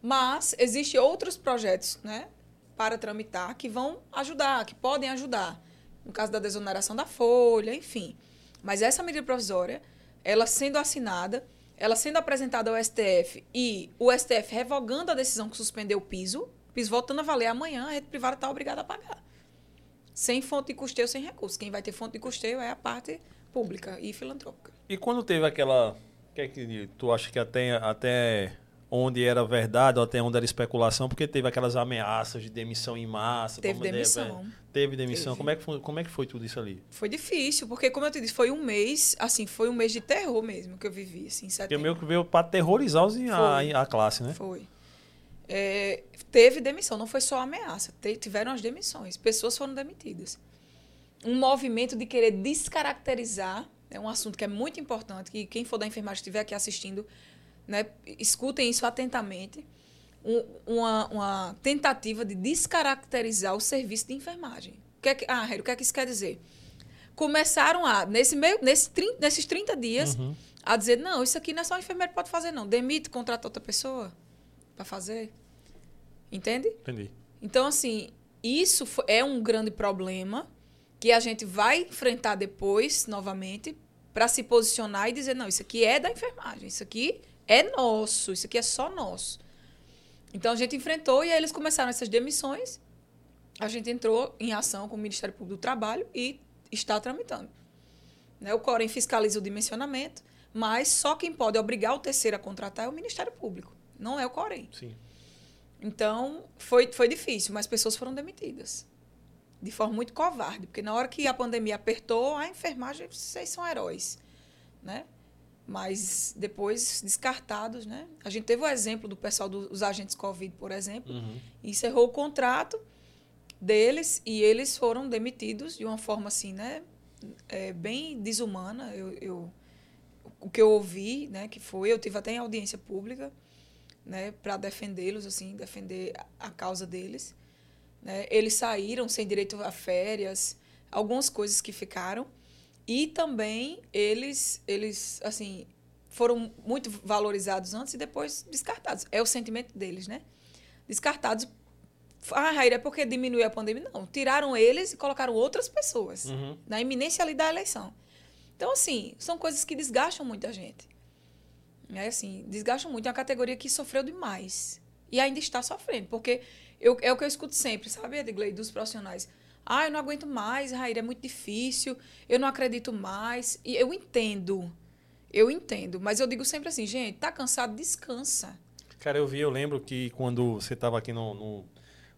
Mas existem outros projetos né, para tramitar que vão ajudar, que podem ajudar. No caso da desoneração da folha, enfim. Mas essa medida provisória, ela sendo assinada, ela sendo apresentada ao STF e o STF revogando a decisão que suspendeu o piso, o piso voltando a valer amanhã, a rede privada está obrigada a pagar. Sem fonte de custeio, sem recurso. Quem vai ter fonte de custeio é a parte pública e filantrópica. E quando teve aquela. Que é que tu acha que até, até onde era verdade ou até onde era especulação? Porque teve aquelas ameaças de demissão em massa. Teve como de- demissão. Teve demissão. Teve. Como, é que foi, como é que foi tudo isso ali? Foi difícil, porque, como eu te disse, foi um mês, assim, foi um mês de terror mesmo que eu vivi, assim, em Porque setembro. meio que veio para terrorizar os, a, a classe, né? Foi. É, teve demissão, não foi só ameaça. te- tiveram as demissões. Pessoas foram demitidas. Um movimento de querer descaracterizar é um assunto que é muito importante, que quem for da enfermagem estiver aqui assistindo, né, escutem isso atentamente. Um- uma, uma tentativa de descaracterizar o serviço de enfermagem. O que é que, ah, Hélio, o que é que isso quer dizer? Começaram a, nesse meio, nesse, trin- nesses 30 dias, Uhum. a dizer, não, isso aqui não é só o enfermeiro que pode fazer, não. Demite, contrata outra pessoa para fazer. Entende? Entendi. Então, assim, isso é um grande problema que a gente vai enfrentar depois, novamente, para se posicionar e dizer, não, isso aqui é da enfermagem, isso aqui é nosso, isso aqui é só nosso. Então, a gente enfrentou e aí eles começaram essas demissões. A gente entrou em ação com o Ministério Público do Trabalho e está tramitando. Né? O Corem fiscaliza o dimensionamento, mas só quem pode obrigar o terceiro a contratar é o Ministério Público, não é o Corem. Sim. Então, foi, foi difícil, mas pessoas foram demitidas. De forma muito covarde, porque na hora que a pandemia apertou, a enfermagem, vocês são heróis, né? Mas depois descartados, né? A gente teve o exemplo do pessoal dos agentes Covid, por exemplo, Uhum. encerrou o contrato deles e eles foram demitidos de uma forma assim, né? É, bem desumana. Eu, eu- o que eu ouvi, né? Que foi, eu tive até em audiência pública, né? Para defendê-los, assim, defender a- causa deles. Né? Eles saíram sem direito a férias, algumas coisas que ficaram. E também eles, eles assim, foram muito valorizados antes e depois descartados. É o sentimento deles, né? Descartados. Ah, Raíra, é porque diminuiu a pandemia? Não. Tiraram eles e colocaram outras pessoas Uhum. na iminência ali da eleição. Então, assim, são coisas que desgastam muita gente. É assim, desgastam muito. É uma categoria que sofreu demais. E ainda está sofrendo. Porque eu, é o que eu escuto sempre, sabe, Edgley, dos profissionais. Ah, eu não aguento mais, Raíra, é muito difícil, eu não acredito mais. E eu entendo. Eu entendo. Mas eu digo sempre assim, gente, tá cansado, descansa. Cara, eu vi, eu lembro que quando você estava aqui no, no,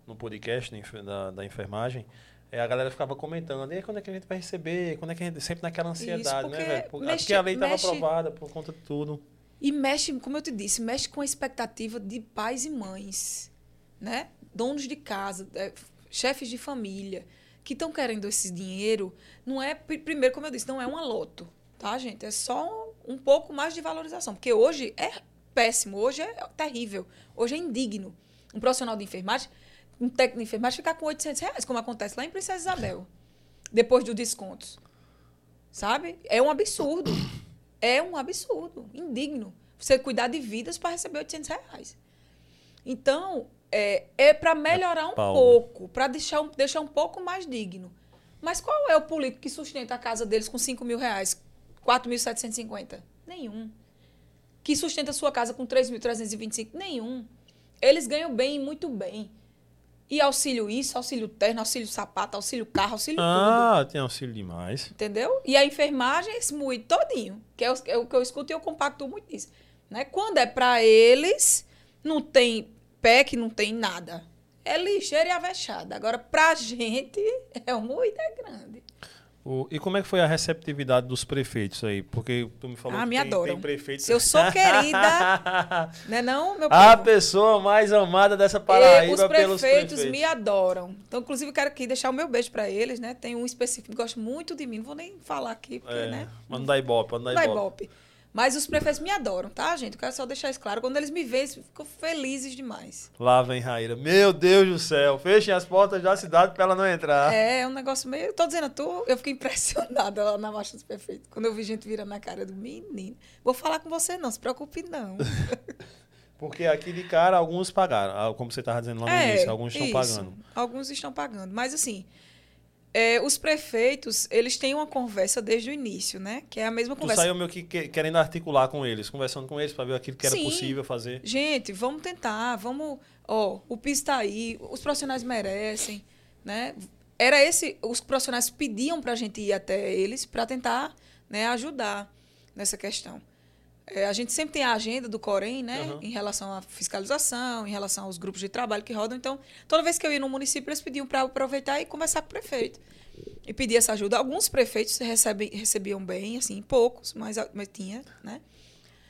no podcast da, enfer- da, da enfermagem, é, a galera ficava comentando, e quando é que a gente vai receber? Quando é que a gente... Sempre naquela ansiedade, né, porque velho? Porque, mexe- porque a lei estava mexe- aprovada por conta de tudo. E mexe, como eu te disse, mexe com a expectativa de pais e mães, né? Donos de casa, é, chefes de família, que estão querendo esse dinheiro. Não é, pri- primeiro, como eu disse, não é uma loto, tá, gente? É só um, um pouco mais de valorização. Porque hoje é péssimo, hoje é terrível, hoje é indigno. Um profissional de enfermagem, um técnico de enfermagem ficar com 800 reais, como acontece lá em Princesa Isabel, depois dos descontos. Sabe? É um absurdo. É um absurdo, indigno. Você cuidar de vidas para receber 800 reais. Então, é, é para melhorar um pau, né? pouco, para deixar, um, deixar um pouco mais digno. Mas qual é o político que sustenta a casa deles com 5 mil reais? 4.750? Nenhum. Que sustenta a sua casa com 3.325? Nenhum. Eles ganham bem, muito bem. E auxílio isso, auxílio terno, auxílio sapato, auxílio carro, auxílio tudo. Ah, tem auxílio demais. Entendeu? E a enfermagem, esse moído todinho, que é o, é o que eu escuto e eu compacto muito isso. Né? Quando é para eles, não tem PEC, não tem nada. É lixeira e avexada. Agora, pra gente, é o moído é grande. O- e como é que foi a receptividade dos prefeitos aí? Porque tu me falou Ah, que me tem, adoram. tem prefeitos... Eu sou querida, Né não, meu a povo? pessoa mais amada dessa E Paraíba os pelos prefeitos prefeitos. me adoram. Então, inclusive, quero aqui deixar o meu beijo para eles, né? Tem um específico que gosta muito de mim. Não vou nem falar aqui, porque, É, né? mas não dá ibope, não dá ibope. Mas os prefeitos me adoram, tá, gente? Eu quero só deixar isso claro. Quando eles me veem, eles ficam felizes demais. Lá vem Raíra. Meu Deus do céu. Fechem as portas da cidade pra ela não entrar. É, é um negócio meio. Tô dizendo tu, eu fiquei impressionada lá na Marcha dos Prefeitos. Quando eu vi gente virando na cara do menino. Vou falar com você, não, se preocupe, não. Porque aqui de cara alguns pagaram. Ah, Como você estava dizendo lá no É, início, alguns estão isso. pagando. Alguns estão pagando. Mas assim, É, os prefeitos, eles têm uma conversa desde o início, né? Que é a mesma Tu conversa. saiu meio que que- querendo articular com eles, conversando com eles para ver aquilo que era Sim. possível fazer. Gente, vamos tentar, vamos. Ó, o piso está aí, os profissionais merecem, né? Era esse, os profissionais pediam para a gente ir até eles para tentar, né, ajudar nessa questão. É, a gente sempre tem a agenda do Corém, né, Aham. em relação à fiscalização, em relação aos grupos de trabalho que rodam. Então, toda vez que eu ia no município, eles pediam para aproveitar e conversar com o prefeito e pedir essa ajuda. Alguns prefeitos recebem, recebiam bem, assim, poucos, mas, mas tinha, né?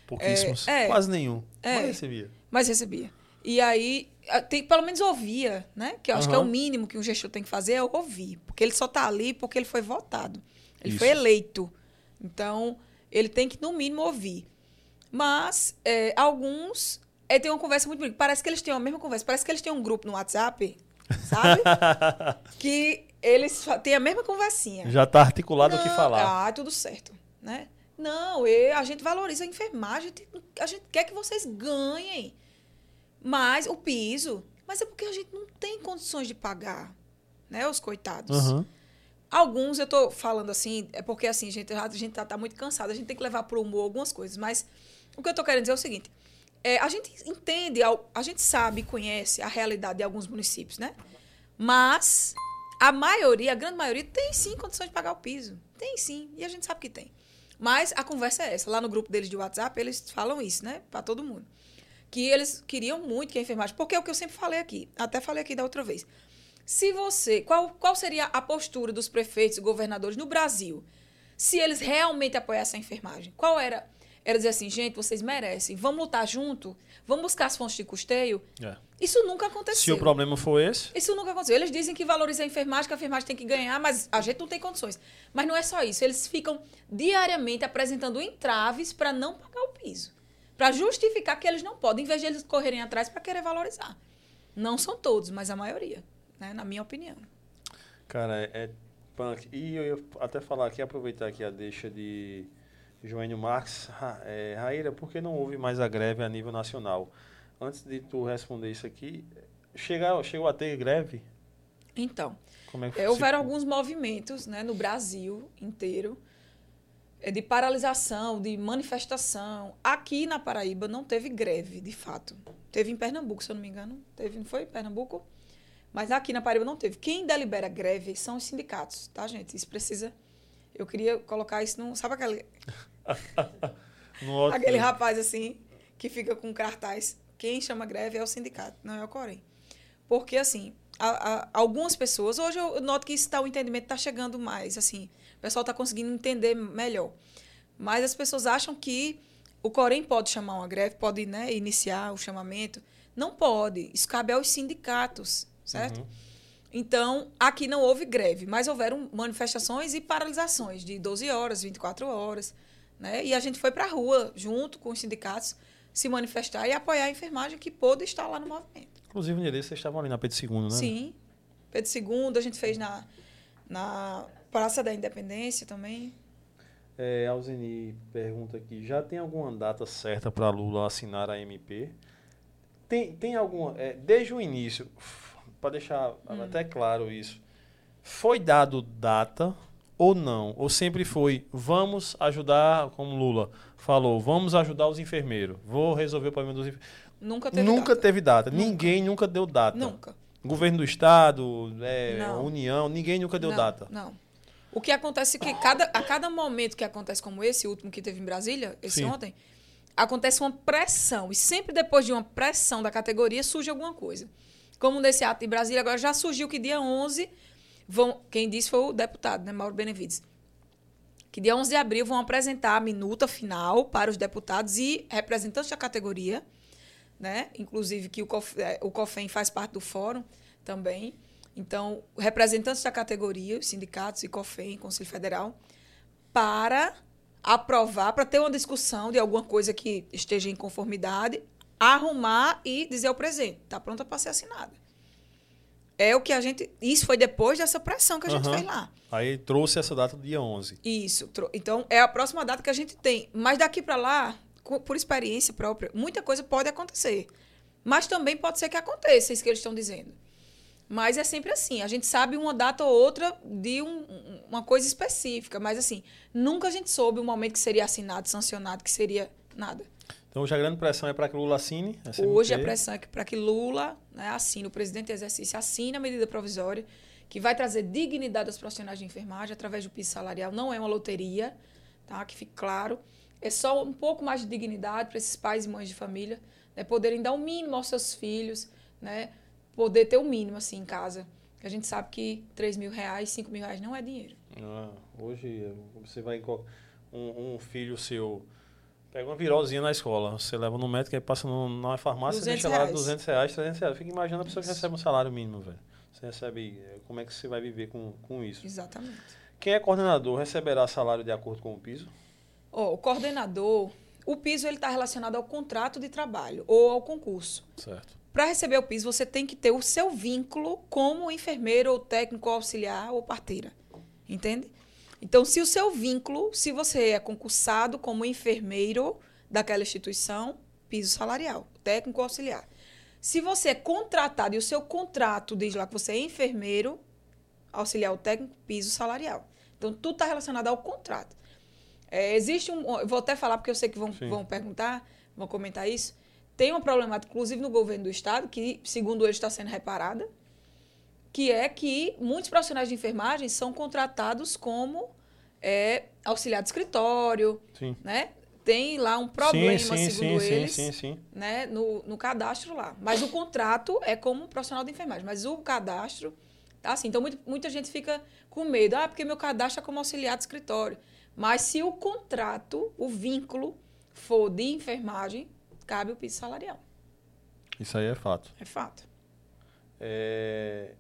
Pouquíssimos. É, é. Quase nenhum. É. Mas recebia. Mas recebia. E aí, tem, pelo menos ouvia, né? Que eu acho que é o mínimo que um gestor tem que fazer é ouvir. Porque ele só está ali porque ele foi votado. Ele foi Isso. eleito. Então, ele tem que, no mínimo, ouvir. Mas, é, alguns é, tem uma conversa muito bonita. Parece que eles têm a mesma conversa. Parece que eles têm um grupo no WhatsApp, sabe? que eles têm a mesma conversinha. Já tá articulado o que falar. Ah, tudo certo, né? Não, e a gente valoriza a enfermagem, a gente, a gente quer que vocês ganhem. Mas o piso, mas é porque a gente não tem condições de pagar, né, os coitados. Aham. Alguns eu tô falando assim, é porque assim, gente, a gente tá, tá muito cansado, a gente tem que levar pro humor algumas coisas, mas o que eu tô querendo dizer é o seguinte, é, a gente entende, a gente sabe, conhece a realidade de alguns municípios, né? Mas a maioria, a grande maioria, tem sim condições de pagar o piso. Tem sim, e a gente sabe que tem. Mas a conversa é essa. Lá no grupo deles de WhatsApp, eles falam isso, né? Para todo mundo. Que eles queriam muito que a enfermagem. Porque é o que eu sempre falei aqui. Até falei aqui da outra vez. Se você. Qual, qual seria a postura dos prefeitos e governadores no Brasil? Se eles realmente apoiassem a enfermagem? Qual era? Era dizer assim, gente, vocês merecem. Vamos lutar junto? Vamos buscar as fontes de custeio? É. Isso nunca aconteceu. Se o problema for esse, Isso nunca aconteceu. Eles dizem que valoriza a enfermagem, que a enfermagem tem que ganhar, mas a gente não tem condições. Mas não é só isso. Eles ficam diariamente apresentando entraves para não pagar o piso. Para justificar que eles não podem, em vez de eles correrem atrás para querer valorizar. Não são todos, mas a maioria, né? na minha opinião. cara, é, é punk. E eu ia até falar aqui, aproveitar aqui a deixa de Joênio Marques. Ra, é, Raíra, por que não houve mais a greve a nível nacional? Antes de tu responder isso aqui, chegou, chegou a ter greve? Então, Como é que se- houveram alguns movimentos né, no Brasil inteiro é, de paralisação, de manifestação. Aqui na Paraíba não teve greve, de fato. Teve em Pernambuco, se eu não me engano. Teve, não foi em Pernambuco? Mas aqui na Paraíba não teve. Quem delibera greve são os sindicatos, tá, gente? Isso precisa. Eu queria colocar isso num. Sabe aquele, outro- aquele rapaz assim que fica com cartaz? Quem chama greve é o sindicato, não é o Corém. Porque, assim, a- a- algumas pessoas, hoje eu noto que isso tá, o entendimento está chegando mais, assim, o pessoal está conseguindo entender melhor. Mas as pessoas acham que o Corém pode chamar uma greve, pode né, iniciar o chamamento. Não pode. Isso cabe aos sindicatos, certo? Uhum. Então, aqui não houve greve, mas houveram manifestações e paralisações de 12 horas, 24 horas. Né? E a gente foi para a rua, junto com os sindicatos, se manifestar e apoiar a enfermagem que pôde estar lá no movimento. Inclusive, dia desses, vocês estavam ali na Pedro II, né? Sim. Pedro II, a gente fez na, na Praça da Independência também. É, Alzeni pergunta aqui, já tem alguma data certa para Lula assinar a MP? Tem, tem alguma, é, desde o início, para deixar Hum. até claro isso, foi dado data ou não? Ou sempre foi, vamos ajudar, como Lula falou, vamos ajudar os enfermeiros, vou resolver o problema dos enfermeiros. Nunca teve Nunca data. teve data, Nunca. ninguém nunca deu data. Nunca. Governo do Estado, é. União, ninguém nunca deu não, data. Não. O que acontece é que cada, a cada momento que acontece como esse, o último que teve em Brasília, esse Sim. ontem, acontece uma pressão. E sempre depois de uma pressão da categoria surge alguma coisa. Como nesse ato de Brasília, agora já surgiu que dia 11, vão, quem disse foi o deputado, né, Mauro Benevides, que dia 11 de abril vão apresentar a minuta final para os deputados e representantes da categoria, né? Inclusive que o, COF, eh, o COFEM faz parte do fórum também. Então, representantes da categoria, os sindicatos e COFEM, Conselho Federal, para aprovar, para ter uma discussão de alguma coisa que esteja em conformidade, arrumar e dizer ao presidente, está pronta para ser assinada. É o que a gente. Isso foi depois dessa pressão que a gente Aham. fez lá. Aí trouxe essa data do dia 11. Isso. Então, é a próxima data que a gente tem. Mas daqui para lá, por experiência própria, muita coisa pode acontecer. Mas também pode ser que aconteça, isso que eles estão dizendo. Mas é sempre assim. A gente sabe uma data ou outra de um, uma coisa específica. Mas, assim, nunca a gente soube o momento que seria assinado, sancionado, que seria nada. Então, hoje a grande pressão é para que Lula assine? Hoje a pressão é para que Lula né, assine, o presidente em exercício assine a medida provisória, que vai trazer dignidade aos profissionais de enfermagem através do piso salarial. Não é uma loteria, tá? que fique claro. É só um pouco mais de dignidade para esses pais e mães de família né, poderem dar o mínimo aos seus filhos, né? poder ter o mínimo assim em casa. A gente sabe que 3 mil reais, 5 mil reais não é dinheiro. Ah, hoje você vai um, um filho seu pega uma virosinha na escola, você leva no médico, aí passa no, na farmácia, deixa lá 200 reais, 300 reais. Fica imaginando a pessoa que recebe um salário mínimo, velho. Você recebe, eh, como é que você vai viver com, com isso? Exatamente. Quem é coordenador receberá salário de acordo com o piso? Oh, o coordenador, o piso ele está relacionado ao contrato de trabalho ou ao concurso. Certo. Para receber o piso, você tem que ter o seu vínculo como enfermeiro ou técnico auxiliar ou parteira. Entende? Então, se o seu vínculo, se você é concursado como enfermeiro daquela instituição, piso salarial, técnico auxiliar. Se você é contratado e o seu contrato diz lá que você é enfermeiro, auxiliar o técnico, piso salarial. Então, tudo está relacionado ao contrato. É, existe um. Eu vou até falar, porque eu sei que vão, vão perguntar, vão comentar isso. Tem uma problemática, inclusive no governo do Estado, que, segundo ele, está sendo reparada, que é que muitos profissionais de enfermagem são contratados como é, auxiliar de escritório, sim. né? Tem lá um problema, sim, sim, segundo sim, eles, sim, sim, né? No, no cadastro lá. Mas o contrato é como profissional de enfermagem, mas o cadastro tá assim. Então, muito, muita gente fica com medo. Ah, porque meu cadastro é como auxiliar de escritório. Mas se o contrato, o vínculo, for de enfermagem, cabe o piso salarial. Isso aí é fato. É fato. É,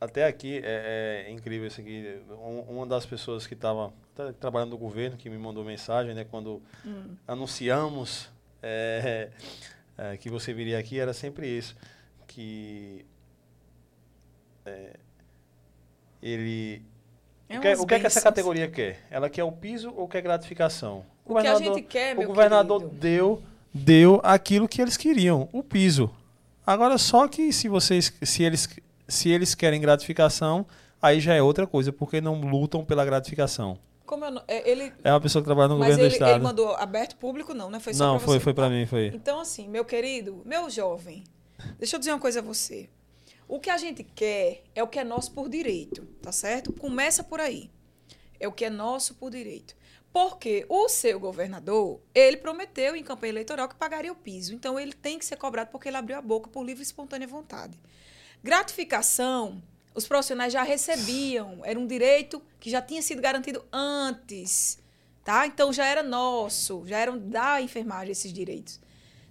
até aqui é, é, incrível isso aqui. uma das pessoas que estava trabalhando no governo que me mandou mensagem, né, quando hum. anunciamos é, é, que você viria aqui, era sempre isso, que é, ele é o, que, o que, é que essa categoria quer? Ela quer o piso ou quer gratificação? O, o que a gente quer, O governador querido. deu deu aquilo que eles queriam, o piso. Agora só que se vocês se eles se eles querem gratificação, aí já é outra coisa, porque não lutam pela gratificação. Como eu, é, ele, é uma pessoa que trabalha no governo ele, do estado. ele mandou aberto público não, né? Foi só Não, pra foi você, foi para mim, foi. Então assim, meu querido, meu jovem, deixa eu dizer uma coisa a você. O que a gente quer é o que é nosso por direito, tá certo? Começa por aí. É o que é nosso por direito. Porque o seu governador, ele prometeu em campanha eleitoral que pagaria o piso. Então, ele tem que ser cobrado porque ele abriu a boca por livre e espontânea vontade. Gratificação, os profissionais já recebiam. Era um direito que já tinha sido garantido antes. Tá? Então, já era nosso, já eram da enfermagem esses direitos.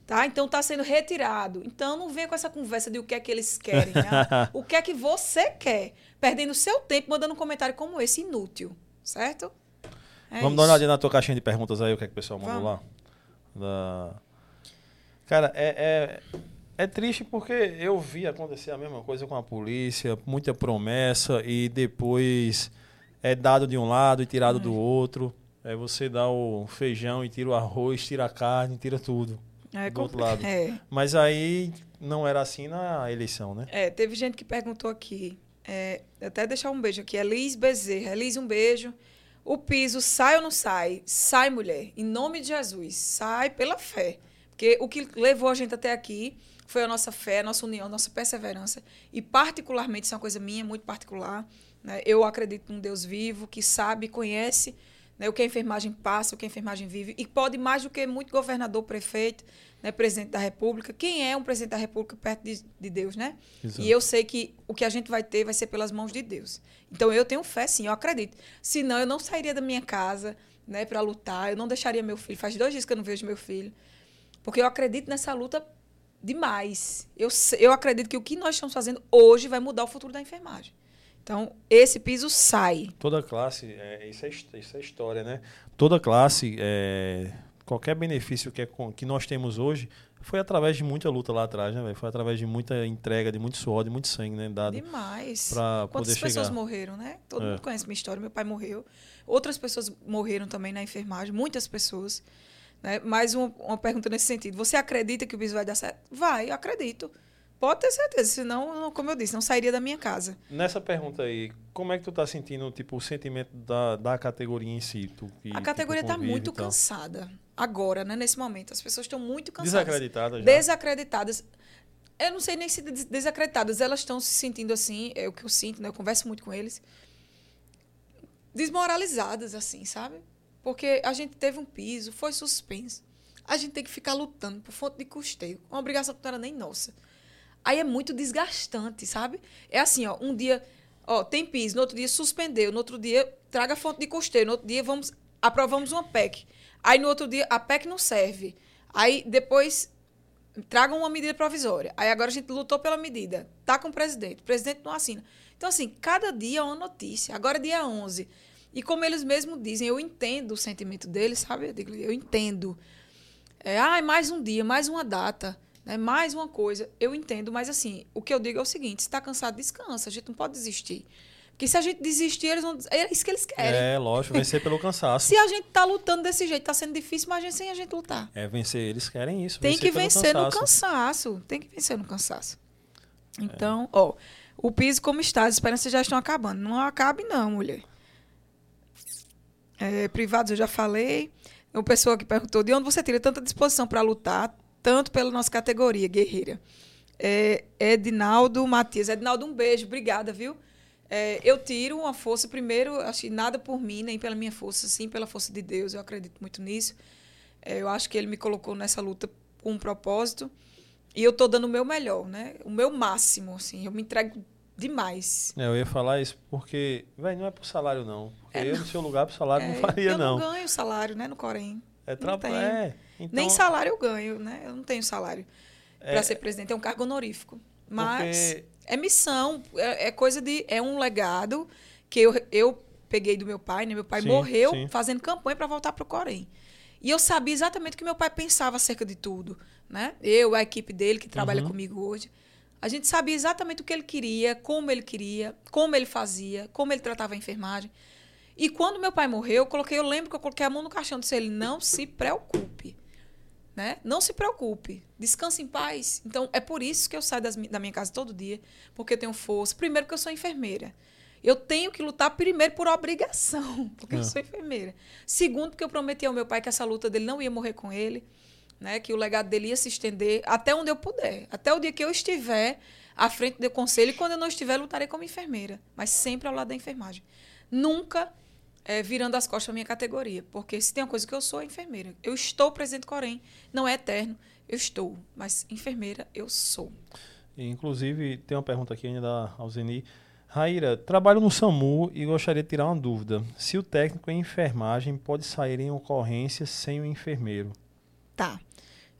Tá? Então está sendo retirado. Então não venha com essa conversa de o que é que eles querem. Né? o que é que você quer. Perdendo seu tempo mandando um comentário como esse inútil. Certo? É Vamos isso. dar uma olhadinha na tua caixinha de perguntas aí, o que é que o pessoal mandou Vamos. lá. Da... Cara, é, é, é triste porque eu vi acontecer a mesma coisa com a polícia, muita promessa e depois é dado de um lado e tirado é. do outro. É você dá o feijão e tira o arroz, tira a carne, tira tudo. É, do outro lado. É. Mas aí não era assim na eleição, né? É, teve gente que perguntou aqui. É, até deixar um beijo aqui. Elis Bezerra. Elis, um beijo. O piso sai ou não sai? Sai, mulher. Em nome de Jesus. Sai pela fé. Porque o que levou a gente até aqui foi a nossa fé, a nossa união, a nossa perseverança. E, particularmente, isso é uma coisa minha, muito particular. Né? Eu acredito num Deus vivo, que sabe, conhece né, o que a enfermagem passa, o que a enfermagem vive, e pode mais do que muito governador, prefeito, né, presidente da República. Quem é um presidente da República perto de, de Deus, né? Exato. E eu sei que o que a gente vai ter vai ser pelas mãos de Deus. Então eu tenho fé, sim, eu acredito. Senão eu não sairia da minha casa, né, para lutar, eu não deixaria meu filho. Faz dois dias que eu não vejo meu filho, porque eu acredito nessa luta demais. Eu, eu acredito que o que nós estamos fazendo hoje vai mudar o futuro da enfermagem. Então, esse piso sai. Toda classe, é, isso, é, isso é história, né? Toda classe, é, qualquer benefício que, é, que nós temos hoje, foi através de muita luta lá atrás, né, Foi através de muita entrega, de muito suor, de muito sangue, né? Dado Demais. Pra Quantas poder pessoas chegar. morreram, né? Todo É. mundo conhece minha história. Meu pai morreu. Outras pessoas morreram também na enfermagem, muitas pessoas. Né? Mais uma, uma pergunta nesse sentido. Você acredita que o piso vai dar certo? Vai, acredito. Pode ter certeza, senão, como eu disse, não sairia da minha casa. Nessa pergunta aí, como é que tu tá sentindo tipo, o sentimento da, da categoria em si? Tu, que, a categoria está muito cansada. Agora, né, nesse momento. As pessoas estão muito cansadas. Desacreditadas já. Desacreditadas. Eu não sei nem se desacreditadas. Elas estão se sentindo assim, é o que eu sinto, né? Eu converso muito com eles. Desmoralizadas, assim, sabe? Porque a gente teve um piso, foi suspenso. A gente tem que ficar lutando por fonte de custeio. Uma obrigação que não era nem nossa. Aí é muito desgastante, sabe? É assim, ó, um dia, ó, tem piso, no outro dia suspendeu, no outro dia traga fonte de custeio, no outro dia vamos aprovamos uma PEC. Aí no outro dia a PEC não serve. Aí depois tragam uma medida provisória. Aí agora a gente lutou pela medida. Tá com o presidente, o presidente não assina. Então assim, cada dia é uma notícia. Agora é dia 11. E como eles mesmos dizem, eu entendo o sentimento deles, sabe? Eu, digo, eu entendo. É, ah, mais um dia, mais uma data. Né? Mais uma coisa, eu entendo, mas assim, o que eu digo é o seguinte: se está cansado, descansa, a gente não pode desistir. Porque se a gente desistir, eles vão. É isso que eles querem. É, lógico, vencer pelo cansaço. se a gente está lutando desse jeito, está sendo difícil, mas sem a gente lutar. É, vencer, eles querem isso. Tem que vencer cansaço. no cansaço. Tem que vencer no cansaço. Então, é. ó, o piso como está, as esperanças já estão acabando. Não acabe, não, mulher. É, privados, eu já falei. Uma pessoa que perguntou de onde você tira tanta disposição para lutar tanto pela nossa categoria, guerreira. É, Edinaldo Matias. Edinaldo, um beijo, obrigada, viu? É, eu tiro uma força, primeiro, acho que nada por mim, nem pela minha força, sim pela força de Deus, eu acredito muito nisso. É, eu acho que ele me colocou nessa luta com um propósito e eu estou dando o meu melhor, né? O meu máximo, assim, eu me entrego demais. É, eu ia falar isso porque, velho, não é por salário, não. Porque é, eu, no seu lugar, por salário, não é, faria, eu não. Eu não ganho salário, né, no Corém. É trabalho. É, então... Nem salário eu ganho, né? Eu não tenho salário é... para ser presidente, é um cargo honorífico. Mas Porque... é missão, é, é, coisa de. É um legado que eu, eu peguei do meu pai, né? Meu pai sim, morreu sim. fazendo campanha para voltar para o Corém. E eu sabia exatamente o que meu pai pensava acerca de tudo. Né? Eu, a equipe dele, que trabalha uhum. comigo hoje. A gente sabia exatamente o que ele queria, como ele queria, como ele fazia, como ele tratava a enfermagem. E quando meu pai morreu, eu coloquei, eu lembro que eu coloquei a mão no caixão e disse ele, não se preocupe. Né? Não se preocupe, descanse em paz. Então, é por isso que eu saio das, da minha casa todo dia, porque eu tenho força. Primeiro, porque eu sou enfermeira. Eu tenho que lutar primeiro por obrigação, porque é. eu sou enfermeira. Segundo, porque eu prometi ao meu pai que essa luta dele não ia morrer com ele, né? que o legado dele ia se estender até onde eu puder. Até o dia que eu estiver à frente do conselho, e quando eu não estiver, lutarei como enfermeira, mas sempre ao lado da enfermagem. Nunca é, virando as costas para minha categoria. Porque se tem uma coisa que eu sou, é enfermeira. Eu estou presidente Corém, não é eterno, eu estou, mas enfermeira eu sou. Inclusive, tem uma pergunta aqui ainda da Alzeni. Raíra, trabalho no SAMU e gostaria de tirar uma dúvida. Se o técnico em enfermagem pode sair em ocorrência sem o enfermeiro? Tá.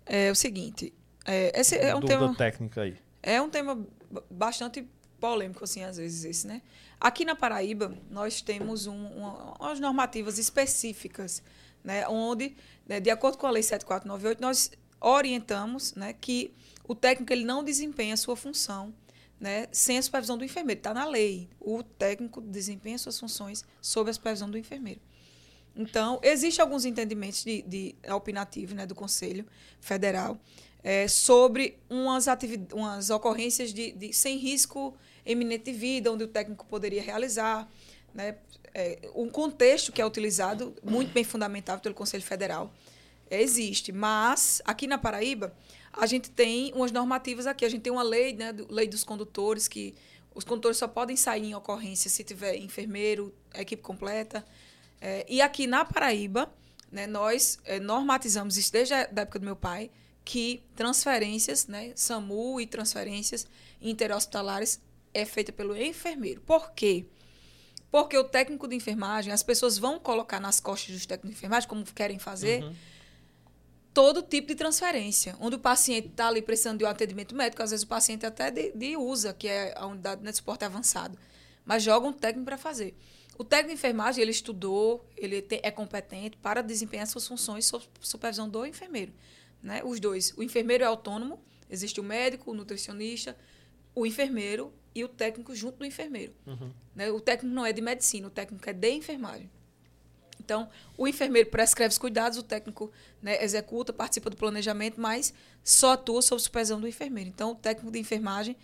É o seguinte, é, esse é um dúvida tema técnica aí. É um tema bastante polêmico assim às vezes esse, né? Aqui na Paraíba, nós temos um, uma, umas normativas específicas, né, onde, né, de acordo com a Lei 7498, nós orientamos né, que o técnico ele não desempenha a sua função né, sem a supervisão do enfermeiro. Está na lei. O técnico desempenha suas funções sob a supervisão do enfermeiro. Então, existem alguns entendimentos de, de opinativo né, do Conselho Federal é, sobre umas, umas ocorrências de, de, sem risco eminente de vida, onde o técnico poderia realizar. Né? É, um contexto que é utilizado, muito bem fundamentado pelo Conselho Federal, é, existe. Mas, aqui na Paraíba, a gente tem umas normativas aqui. A gente tem uma lei, né, do, lei dos condutores, que os condutores só podem sair em ocorrência se tiver enfermeiro, equipe completa. É, e aqui na Paraíba, né, nós é, normatizamos isso desde a época do meu pai, que transferências, né, SAMU e transferências interhospitalares é feita pelo enfermeiro. Por quê? Porque o técnico de enfermagem, as pessoas vão colocar nas costas dos técnicos de enfermagem, como querem fazer, uhum. todo tipo de transferência. Onde o paciente está ali precisando de um atendimento médico, às vezes o paciente até de, de USA, que é a unidade de suporte avançado. Mas joga um técnico para fazer. O técnico de enfermagem, ele estudou, ele te, é competente para desempenhar suas funções sob supervisão do enfermeiro. Né? Os dois. O enfermeiro é autônomo, existe o médico, o nutricionista, o enfermeiro e o técnico junto do enfermeiro. Uhum. Né? O técnico não é de medicina, o técnico é de enfermagem. Então, o enfermeiro prescreve os cuidados, o técnico né, executa, participa do planejamento, mas só atua sob supervisão do enfermeiro. Então, o técnico de enfermagem,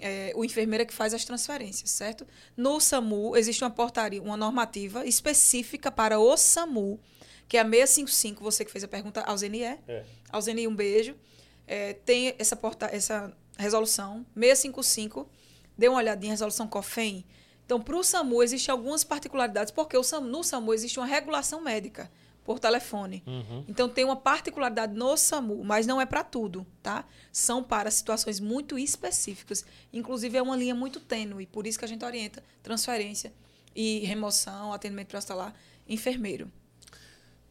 é, o enfermeiro é que faz as transferências, certo? No SAMU, existe uma portaria, uma normativa específica para o SAMU, que é a 655, você que fez a pergunta ao ZNE. É. Ao ZNE, um beijo. É, tem essa, porta, essa resolução, 655, dê uma olhadinha, resolução COFEM, então, para o SAMU, existem algumas particularidades, porque o SAMU, no SAMU existe uma regulação médica por telefone. Uhum. Então, tem uma particularidade no SAMU, mas não é para tudo, tá? São para situações muito específicas. Inclusive, é uma linha muito tênue, por isso que a gente orienta transferência e remoção, atendimento para hospitalar, enfermeiro.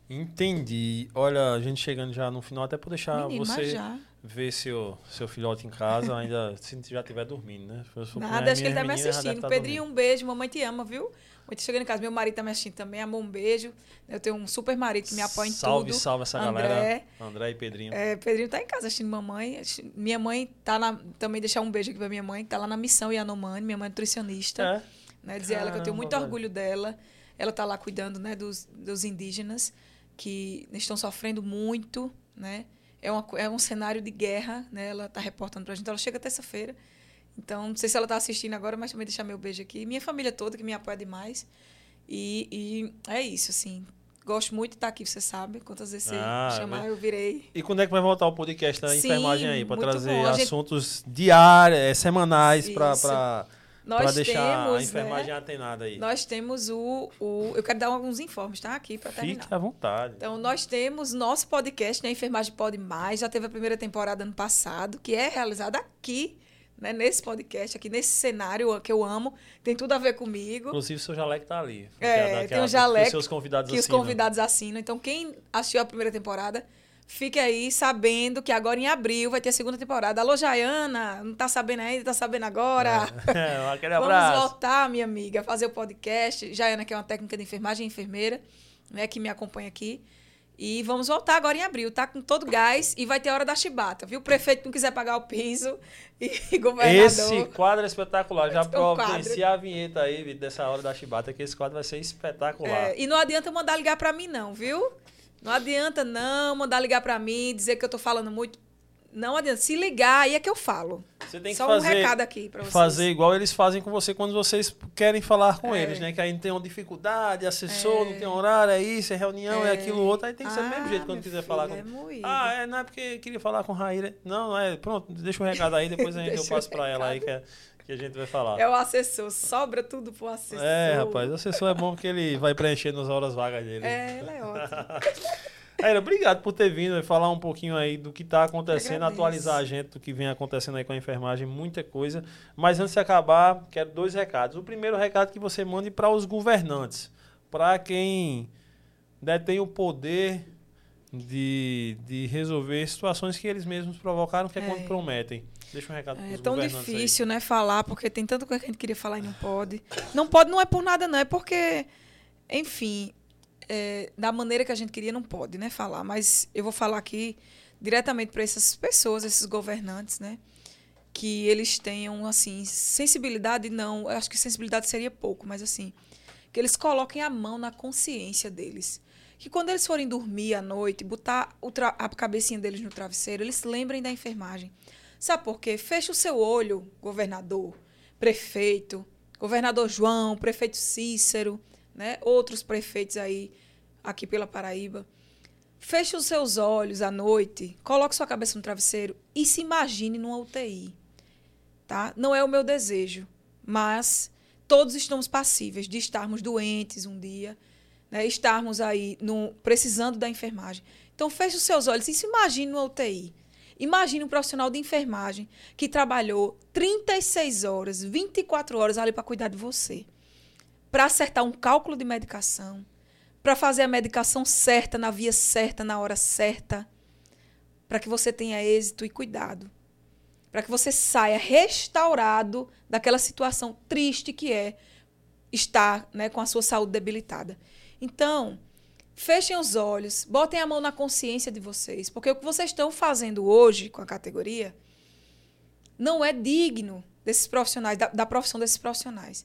Entendi. Olha, a gente chegando já no final, até por deixar Menino, você ver seu, seu filhote em casa, ainda se já estiver dormindo, né? Nada, acho que ele está me assistindo. Tá Pedrinho, um beijo. Mamãe te ama, viu? Muito chegando em casa. Meu marido está me assistindo também. Amor, um beijo. Eu tenho um super marido que me apoia em salve, tudo. Salve, salve essa André, galera. André e Pedrinho. É, Pedrinho está em casa assistindo mamãe. Minha mãe tá na... Também deixar um beijo aqui para minha mãe, que tá lá na missão Yanomami. Minha mãe é nutricionista. É? Né? Dizer Caramba, ela que eu tenho muito velho. orgulho dela. Ela está lá cuidando né, dos, dos indígenas que estão sofrendo muito, né? É, uma, é um cenário de guerra, né? Ela está reportando para a gente. Ela chega terça-feira. Então, não sei se ela está assistindo agora, mas também deixar meu beijo aqui. Minha família toda, que me apoia demais. E, e é isso, assim. Gosto muito de estar aqui, você sabe. Quantas vezes você ah, chamar, mas... eu virei. E quando é que vai voltar o podcast da Sim, enfermagem aí? Para trazer bom. assuntos gente... diários, eh, semanais, para deixar temos, a enfermagem né, atenada aí. Nós temos o, o. Eu quero dar alguns informes, tá? Aqui para terminar. Fique à vontade. Então, nós temos nosso podcast, né? Enfermagem Pode Mais. Já teve a primeira temporada ano passado, que é realizada aqui, né? Nesse podcast, aqui nesse cenário que eu amo. Tem tudo a ver comigo. Inclusive, o seu jaleco tá ali. É, tem um jaleco que, os convidados, que os convidados assinam. Então, quem assistiu a primeira temporada Fique aí sabendo que agora em abril vai ter a segunda temporada. Alô, Jaiana, não tá sabendo ainda, tá sabendo agora. É, aquele abraço. Vamos voltar, minha amiga, fazer o podcast. Jaiana, que é uma técnica de enfermagem e enfermeira, né, que me acompanha aqui. E vamos voltar agora em abril, tá com todo gás e vai ter a hora da chibata, viu? O prefeito não quiser pagar o piso e governador. Esse quadro é espetacular. Já providencia a vinheta aí dessa hora da chibata, que esse quadro vai ser espetacular. É, e não adianta mandar ligar para mim, não, viu? Não adianta não mandar ligar para mim, dizer que eu tô falando muito. Não adianta. Se ligar, aí é que eu falo. Você tem Só que fazer, um recado aqui para vocês. Fazer igual eles fazem com você quando vocês querem falar com é. eles, né? Que aí tem uma dificuldade, assessor, é. não tem horário, é isso, é reunião, é, é aquilo outro. Aí tem que ser ah, do mesmo ah, jeito quando quiser falar com. É ah, é, não é porque queria falar com Raíra. Não, não é. Pronto, deixa o um recado aí, depois eu passo para ela aí, que é que a gente vai falar. É o assessor, sobra tudo pro assessor. É, rapaz, o assessor é bom porque ele vai preencher nas horas vagas dele. É, ele é ótimo. Aira, obrigado por ter vindo e falar um pouquinho aí do que está acontecendo, atualizar a gente do que vem acontecendo aí com a enfermagem, muita coisa. Mas antes de acabar, quero dois recados. O primeiro recado que você mande para os governantes, para quem detém o poder de, de resolver situações que eles mesmos provocaram, que é, é. quando prometem. Deixa um recado para é tão difícil, aí. né, falar, porque tem tanta coisa que a gente queria falar e não pode. Não pode, não é por nada, não, é porque, enfim, é, da maneira que a gente queria, não pode né, falar. Mas eu vou falar aqui diretamente para essas pessoas, esses governantes, né? Que eles tenham, assim, sensibilidade, não, acho que sensibilidade seria pouco, mas assim, que eles coloquem a mão na consciência deles. Que quando eles forem dormir à noite, botar a cabecinha deles no travesseiro, eles lembrem da enfermagem. Sabe por quê? Feche o seu olho, governador, prefeito, governador João, prefeito Cícero, né? Outros prefeitos aí aqui pela Paraíba. Feche os seus olhos à noite, coloque sua cabeça no travesseiro e se imagine numa UTI. Tá? Não é o meu desejo, mas todos estamos passíveis de estarmos doentes um dia, né? estarmos aí no, precisando da enfermagem. Então, feche os seus olhos e se imagine numa UTI. Imagine um profissional de enfermagem que trabalhou 36 horas, 24 horas ali para cuidar de você para acertar um cálculo de medicação, para fazer a medicação certa, na via certa, na hora certa, para que você tenha êxito e cuidado, para que você saia restaurado daquela situação triste que é estar né, com a sua saúde debilitada. Então, fechem os olhos, botem a mão na consciência de vocês, porque o que vocês estão fazendo hoje com a categoria não é digno desses profissionais, da, da profissão desses profissionais.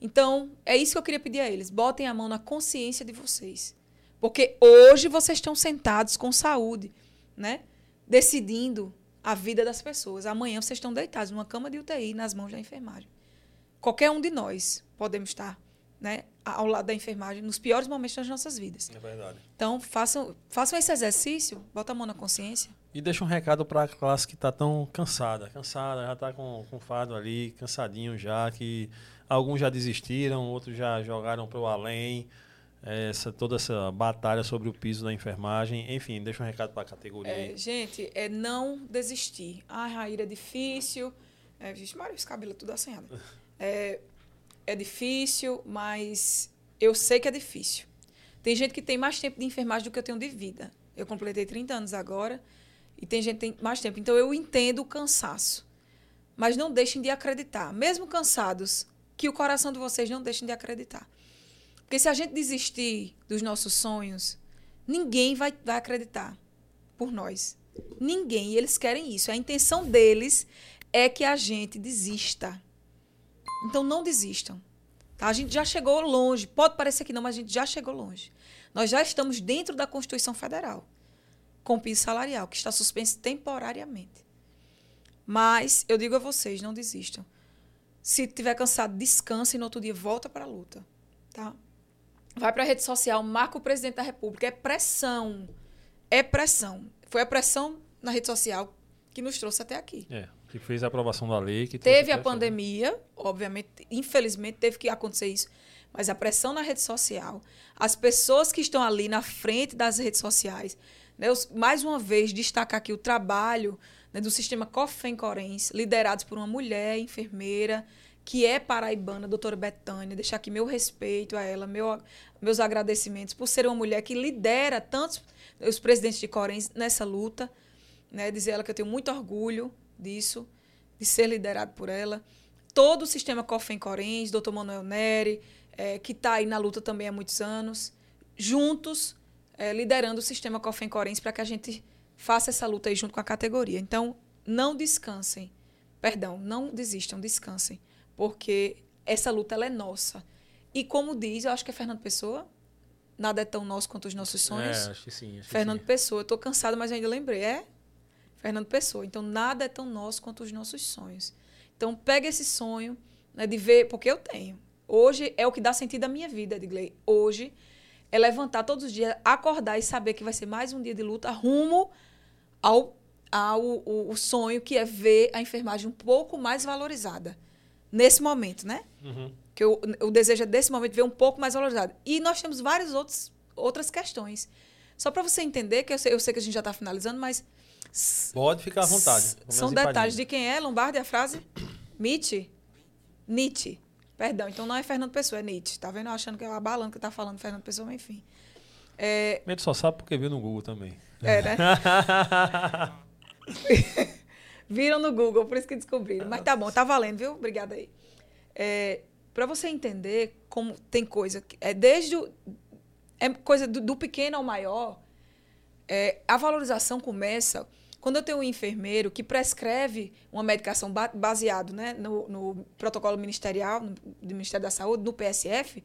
Então, é isso que eu queria pedir a eles. Botem a mão na consciência de vocês. Porque hoje vocês estão sentados com saúde, né? Decidindo a vida das pessoas. Amanhã vocês estão deitados numa cama de UTI nas mãos da enfermagem. Qualquer um de nós podemos estar né, ao lado da enfermagem nos piores momentos das nossas vidas. É verdade. Então, façam, façam esse exercício, bota a mão na consciência. E deixa um recado para a classe que está tão cansada, cansada, já está com, com fado ali, cansadinho já, que alguns já desistiram, outros já jogaram para o além. Essa, toda essa batalha sobre o piso da enfermagem. Enfim, deixa um recado para a categoria. É, gente, é não desistir. Ah, Raíra, é difícil. É, vixe, Mário, esse cabelo é tudo assanhado. É, é difícil, mas eu sei que é difícil. Tem gente que tem mais tempo de enfermagem do que eu tenho de vida. Eu completei 30 anos agora e tem gente que tem mais tempo. Então eu entendo o cansaço. Mas não deixem de acreditar. Mesmo cansados, que o coração de vocês não deixem de acreditar. Porque se a gente desistir dos nossos sonhos, ninguém vai, vai acreditar por nós. Ninguém. E eles querem isso. A intenção deles é que a gente desista. Então não desistam. Tá? A gente já chegou longe. Pode parecer que não, mas a gente já chegou longe. Nós já estamos dentro da Constituição Federal, com piso salarial, que está suspenso temporariamente. Mas eu digo a vocês, não desistam. Se tiver cansado, descanse e no outro dia volta para a luta. Tá? Vai para a rede social, marca o presidente da República. É pressão. É pressão. Foi a pressão na rede social que nos trouxe até aqui. É, que fez a aprovação da lei. Que teve a pandemia, obviamente, infelizmente teve que acontecer isso. Mas a pressão na rede social, as pessoas que estão ali na frente das redes sociais, né, mais uma vez destacar aqui o trabalho né, do sistema COFEM Corens, liderados por uma mulher enfermeira, que é paraibana, doutora Betânia, deixar aqui meu respeito a ela, meu, meus agradecimentos por ser uma mulher que lidera tantos os presidentes de Corens nessa luta, né? Dizer ela que eu tenho muito orgulho disso, de ser liderado por ela. Todo o sistema COFEM Corens, doutor Manuel Neri, é, que está aí na luta também há muitos anos, juntos, é, liderando o sistema COFEM Corens para que a gente faça essa luta aí junto com a categoria. Então, não descansem. Perdão, não desistam, descansem porque essa luta ela é nossa. E como diz, eu acho que é Fernando Pessoa, nada é tão nosso quanto os nossos sonhos. É, acho que sim. Acho Fernando que sim. Pessoa, eu estou cansada, mas ainda lembrei, é Fernando Pessoa. Então nada é tão nosso quanto os nossos sonhos. Então pega esse sonho né, de ver, porque eu tenho. Hoje é o que dá sentido à minha vida, Edgley. Hoje é levantar todos os dias, acordar e saber que vai ser mais um dia de luta rumo ao, ao o, o sonho que é ver a enfermagem um pouco mais valorizada nesse momento, né? Uhum. Que o, o desejo é desse momento ver um pouco mais valorizado. E nós temos várias outros, outras questões. Só para você entender, que eu sei, eu sei que a gente já está finalizando, mas. Pode ficar à vontade. São detalhes de quem é, Lombardi, a frase? Nietzsche? Nietzsche. Perdão, então não é Fernando Pessoa, é Nietzsche. Tá vendo? Achando que é abalando que tá falando Fernando Pessoa, mas enfim. É... Ele só sabe porque viu no Google também. É, né? Viram no Google, por isso que descobriram. Mas tá bom, tá valendo, viu? Obrigada aí. É, para você entender como tem coisa. É desde. O, é coisa do, do pequeno ao maior. É, a valorização começa quando eu tenho um enfermeiro que prescreve uma medicação ba baseado né, no, no, protocolo ministerial, no, do Ministério da Saúde, no PSF,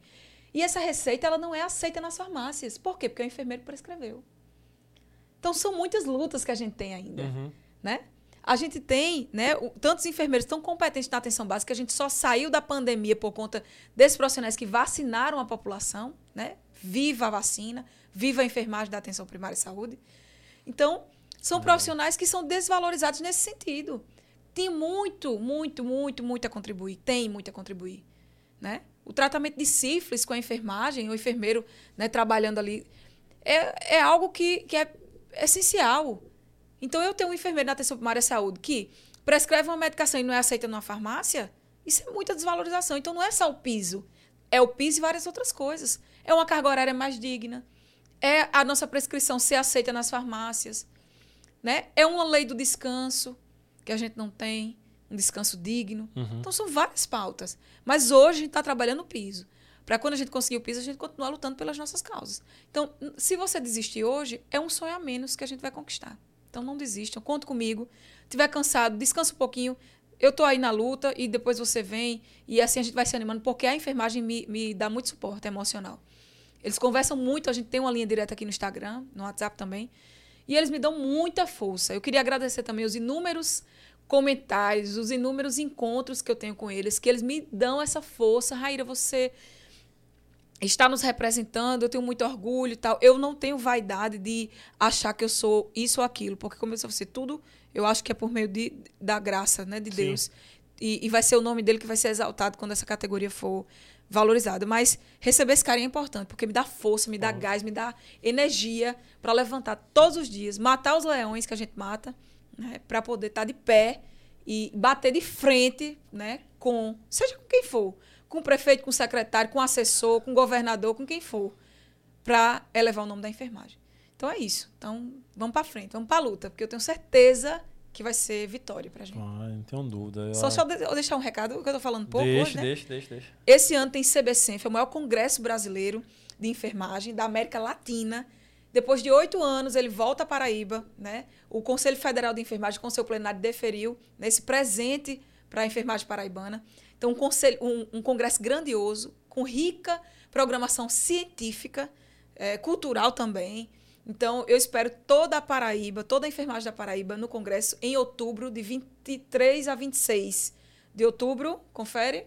e essa receita ela não é aceita nas farmácias. Por quê? Porque o enfermeiro prescreveu. Então, são muitas lutas que a gente tem ainda. Uhum. Né? A gente tem né, tantos enfermeiros tão competentes na atenção básica que a gente só saiu da pandemia por conta desses profissionais que vacinaram a população. Né? Viva a vacina, viva a enfermagem da atenção primária e saúde. Então, são profissionais que são desvalorizados nesse sentido. Tem muito, muito, muito, muito a contribuir. Tem muito a contribuir. Né? O tratamento de sífilis com a enfermagem, o enfermeiro né, trabalhando ali, é, é algo que, que é essencial. Então, eu tenho um enfermeiro na atenção primária à saúde que prescreve uma medicação e não é aceita numa farmácia, isso é muita desvalorização. Então, não é só o piso, é o piso e várias outras coisas. É uma carga horária mais digna, é a nossa prescrição ser aceita nas farmácias, né? É uma lei do descanso que a gente não tem, um descanso digno. Uhum. Então, são várias pautas. Mas hoje a gente está trabalhando o piso. Para quando a gente conseguir o piso, a gente continuar lutando pelas nossas causas. Então, se você desistir hoje, é um sonho a menos que a gente vai conquistar. Então não desistam, conta comigo. Tiver cansado, descansa um pouquinho, eu tô aí na luta e depois você vem e assim a gente vai se animando, porque a enfermagem me, me dá muito suporte emocional. Eles conversam muito, a gente tem uma linha direta aqui no Instagram, no WhatsApp também, e eles me dão muita força. Eu queria agradecer também os inúmeros comentários, os inúmeros encontros que eu tenho com eles, que eles me dão essa força. Raíra, você está nos representando, eu tenho muito orgulho e tal. Eu não tenho vaidade de achar que eu sou isso ou aquilo, porque como eu disse você, tudo eu acho que é por meio de, da graça né, de Sim. Deus. E, e, vai ser o nome dele que vai ser exaltado quando essa categoria for valorizada. Mas receber esse carinho é importante, porque me dá força, me dá uhum. gás, me dá energia para levantar todos os dias, matar os leões que a gente mata, né, para poder estar tá de pé e bater de frente né, com, seja com quem for, com o prefeito, com o secretário, com o assessor, com o governador, com quem for, para elevar o nome da enfermagem. Então é isso. Então vamos para frente, vamos para a luta, porque eu tenho certeza que vai ser vitória para a gente. Ah, não tenho dúvida. Eu... Só, só de, deixar um recado, que eu estou falando pouco deixa, hoje, né? Deixa, deixa, deixa. Esse ano tem CBCENF, é o maior congresso brasileiro de enfermagem da América Latina. Depois de oito anos, ele volta a Paraíba. Né? O Conselho Federal de Enfermagem, com seu plenário, deferiu nesse presente para a enfermagem paraibana. Então, um, conselho, um, um congresso grandioso, com rica programação científica, é, cultural também. Então, eu espero toda a Paraíba, toda a enfermagem da Paraíba no Congresso em outubro, de 23 a 26 de outubro. Confere?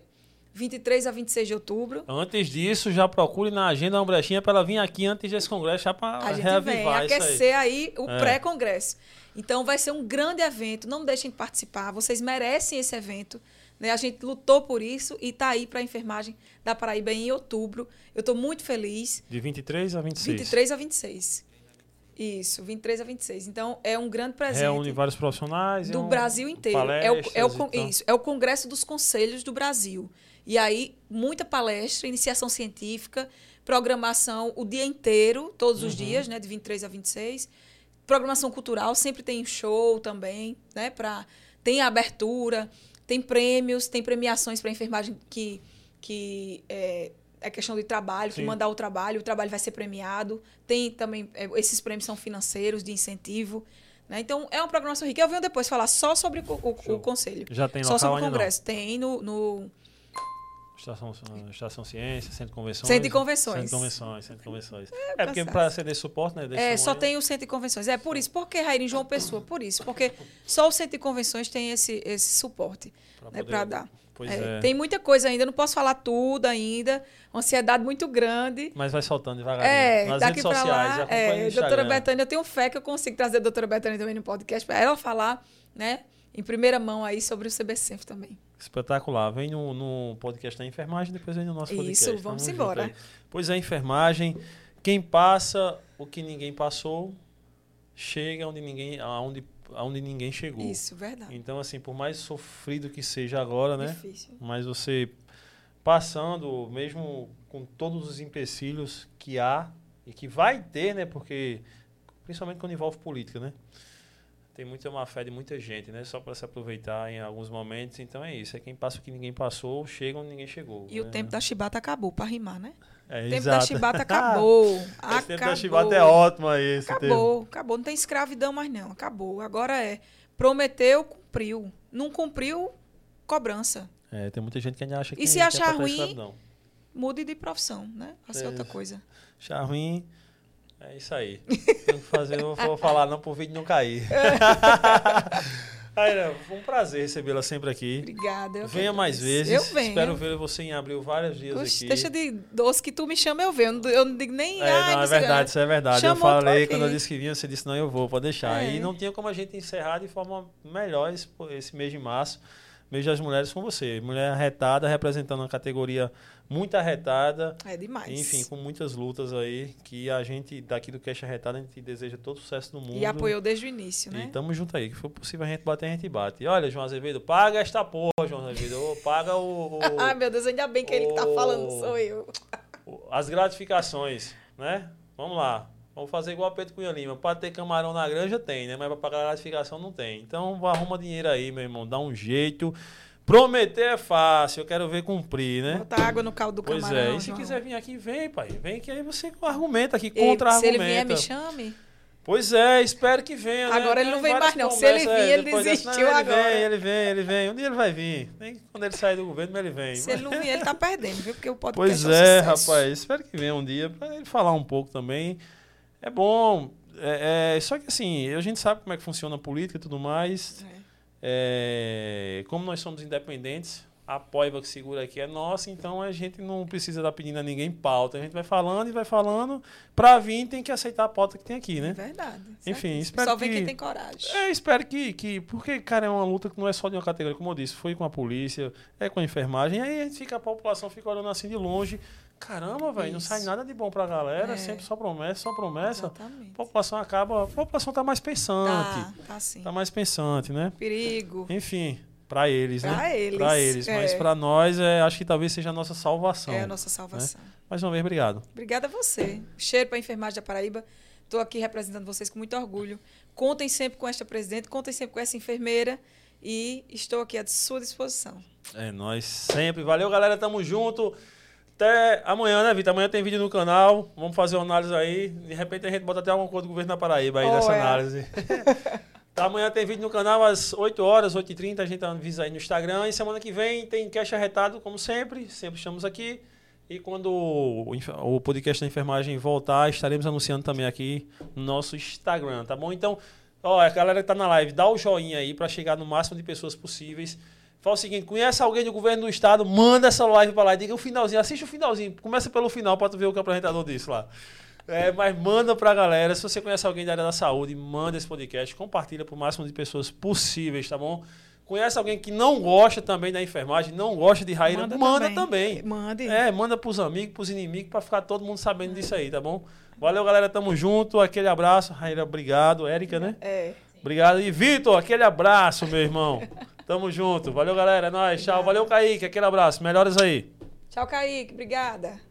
23 a 26 de outubro. Antes disso, já procure na agenda uma brechinha para ela vir aqui antes desse congresso, já para reavivar vem, aquecer aí, aí o é. pré-congresso. Então, vai ser um grande evento. Não deixem de participar. Vocês merecem esse evento. Né? A gente lutou por isso e está aí para a enfermagem da Paraíba em outubro. Eu estou muito feliz. De 23 a 26. 23 a 26. Isso, 23 a 26. Então, é um grande presente. Reúne vários profissionais. Do um, Brasil inteiro. É o, é o, isso, é o Congresso dos Conselhos do Brasil. E aí, muita palestra, iniciação científica, programação o dia inteiro, todos os uhum. dias, né, de 23 a 26. Programação cultural, sempre tem show também, né, pra, tem abertura, tem prêmios, tem premiações para enfermagem que, que é, é questão de trabalho, Sim. que mandar o trabalho, o trabalho vai ser premiado. Tem também, é, esses prêmios são financeiros, de incentivo. Né? Então, é uma programação rica. Eu venho depois falar só sobre o, o, o conselho. Já tem Só sobre o congresso. Não. Tem no, no... Estação, Estação Ciência, Centro de Convenções. Centro de Convenções. Centro de Convenções, Centro de Convenções. É, é porque para desse suporte, né? É, só tem o Centro de Convenções. É por isso. Por que Raíra em João Pessoa? Por isso. Porque só o Centro de Convenções tem esse, esse suporte para né, dar. Pois é, é. Tem muita coisa ainda, não posso falar tudo ainda. Uma ansiedade muito grande. Mas vai soltando devagarinho. É, Nas daqui redes sociais, lá, é, doutora Betânia, eu tenho fé que eu consigo trazer a doutora Betânia também no podcast para ela falar, né, em primeira mão aí sobre o CBCENF também. Espetacular. Vem no, no podcast da enfermagem, depois vem no nosso podcast. Isso, vamos embora. Pois é, enfermagem. Quem passa o que ninguém passou, chega onde ninguém, aonde aonde ninguém chegou. Isso, verdade. Então, assim, por mais sofrido que seja agora, né? Difícil. Mas você passando, mesmo com todos os empecilhos que há e que vai ter, né? Porque, principalmente quando envolve política, né? Tem muita má fé de muita gente, né? Só para se aproveitar em alguns momentos. Então é isso. É quem passa o que ninguém passou, chega onde ninguém chegou. E né? o tempo da chibata acabou, para rimar, né? É, o tempo exato. da chibata acabou. acabou. tempo da chibata é ótimo aí. Esse acabou, acabou. Não tem escravidão mais não. Acabou. Agora é prometeu, cumpriu. Não cumpriu, cobrança. É, tem muita gente que ainda acha que E se achar ruim, mude de profissão, né? Faça é, outra coisa. Achar ruim, é isso aí. Tem que fazer, eu vou falar não pro vídeo não cair. Aira, foi um prazer recebê-la sempre aqui. Obrigada. Venha mais vezes. Eu venho. Espero ver você em abril vários dias Puxa, aqui. Deixa de doce que tu me chama, eu venho. Eu não digo nem. É, não, é verdade, isso é verdade. eu falei, quando eu disse que vinha, você disse, não, eu vou, pode deixar. É. E não tinha como a gente encerrar de forma melhor esse, esse mês de março. Mês das Mulheres com você. Mulher arretada, representando uma categoria muito arretada. É demais. Enfim, com muitas lutas aí, que a gente, daqui do Cash Arretada, a gente deseja todo sucesso no mundo. E apoiou desde o início, né? E tamo junto aí. Que for possível a gente bater, a gente bate. E olha, João Azevedo, paga esta porra, João Azevedo. paga o... o Ai, meu Deus, ainda bem que o, ele que tá falando, sou eu. as gratificações, né? Vamos lá. Vamos fazer igual a Pedro Cunha Lima. Para ter camarão na granja tem, né? Mas para pagar a gratificação não tem. Então arruma dinheiro aí, meu irmão. Dá um jeito. Prometer é fácil, eu quero ver cumprir, né? Botar água no caldo do pois camarão. Pois é, e se João. quiser vir aqui, vem, pai. Vem que aí você argumenta aqui, contra-argumenta. Se ele vier, me chame. Pois é, espero que venha. né? Agora ele não vem mais, não. Se ele vir, é, ele dessa- desistiu não, ele agora. Vem, ele vem, ele vem. Um dia ele vai vir. Nem quando ele sair do governo, mas ele vem. Se ele não vier, ele tá perdendo, viu? Porque o podcast Pois é, um é, rapaz. Espero que venha um dia para ele falar um pouco também. É bom. É, é, só que assim, a gente sabe como é que funciona a política e tudo mais. É. Como nós somos independentes, a poiva que segura aqui é nossa, então a gente não precisa estar pedindo a ninguém pauta. A gente vai falando e vai falando. Para vir, tem que aceitar a pauta que tem aqui, né? verdade. Enfim, certo? espero Só vem que- quem tem coragem. É, espero que, que. Porque, cara, é uma luta que não é só de uma categoria, como eu disse, foi com a polícia, é com a enfermagem, aí a gente fica, a população fica olhando assim de longe. Caramba, velho, não sai nada de bom pra galera, É. sempre só promessa, só promessa. Exatamente. A população acaba. A população tá mais pensante. Tá, tá sim. Tá mais pensante, né? Perigo. Enfim, pra eles, né? Pra eles, Pra eles. Mas é. pra nós, é, acho que talvez seja a nossa salvação. É a nossa salvação. Mais uma vez, obrigado. Obrigada a você. Cheiro para a enfermagem da Paraíba. Estou aqui representando vocês com muito orgulho. Contem sempre com esta presidente, contem sempre com essa enfermeira e estou aqui à sua disposição. É nós sempre. Valeu, galera. Tamo junto. Até amanhã, né, Vitor? Amanhã tem vídeo no canal. Vamos fazer uma análise aí. De repente a gente bota até alguma coisa do governo da Paraíba aí Oh, nessa é. análise. Tá, amanhã tem vídeo no canal às 8 horas, 8h30. A gente avisa aí no Instagram. E semana que vem tem cash arretado, como sempre. Sempre estamos aqui. E quando o, podcast da enfermagem voltar, estaremos anunciando também aqui no nosso Instagram, tá bom? Então, ó, a galera que tá na live, dá o joinha aí para chegar no máximo de pessoas possíveis. Fala o seguinte, conhece alguém do governo do estado, manda essa live para lá e diga o finalzinho, assiste o finalzinho, começa pelo final para tu ver o que o apresentador disse lá. É, mas manda pra galera, se você conhece alguém da área da saúde, manda esse podcast, compartilha pro máximo de pessoas possíveis, tá bom? Conhece alguém que não gosta também da enfermagem, não gosta de Raíra, manda, também. Mande. É, manda pros amigos, pros inimigos, pra ficar todo mundo sabendo disso aí, tá bom? Valeu, galera, tamo junto, aquele abraço. Raíra, obrigado. Érica, né? É. Obrigado. E Vitor, aquele abraço, meu irmão. Tamo junto. Valeu, galera. É nóis. Tchau. Valeu, Kaique. Aquele abraço. Melhoras aí. Tchau, Kaique. Obrigada.